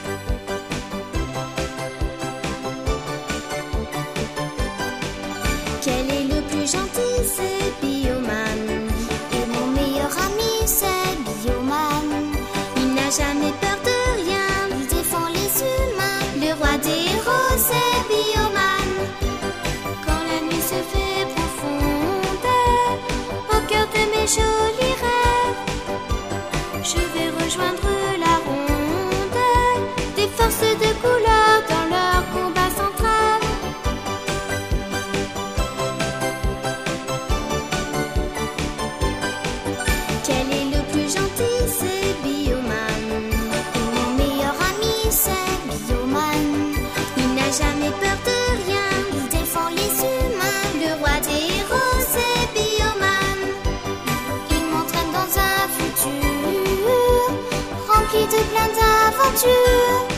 剧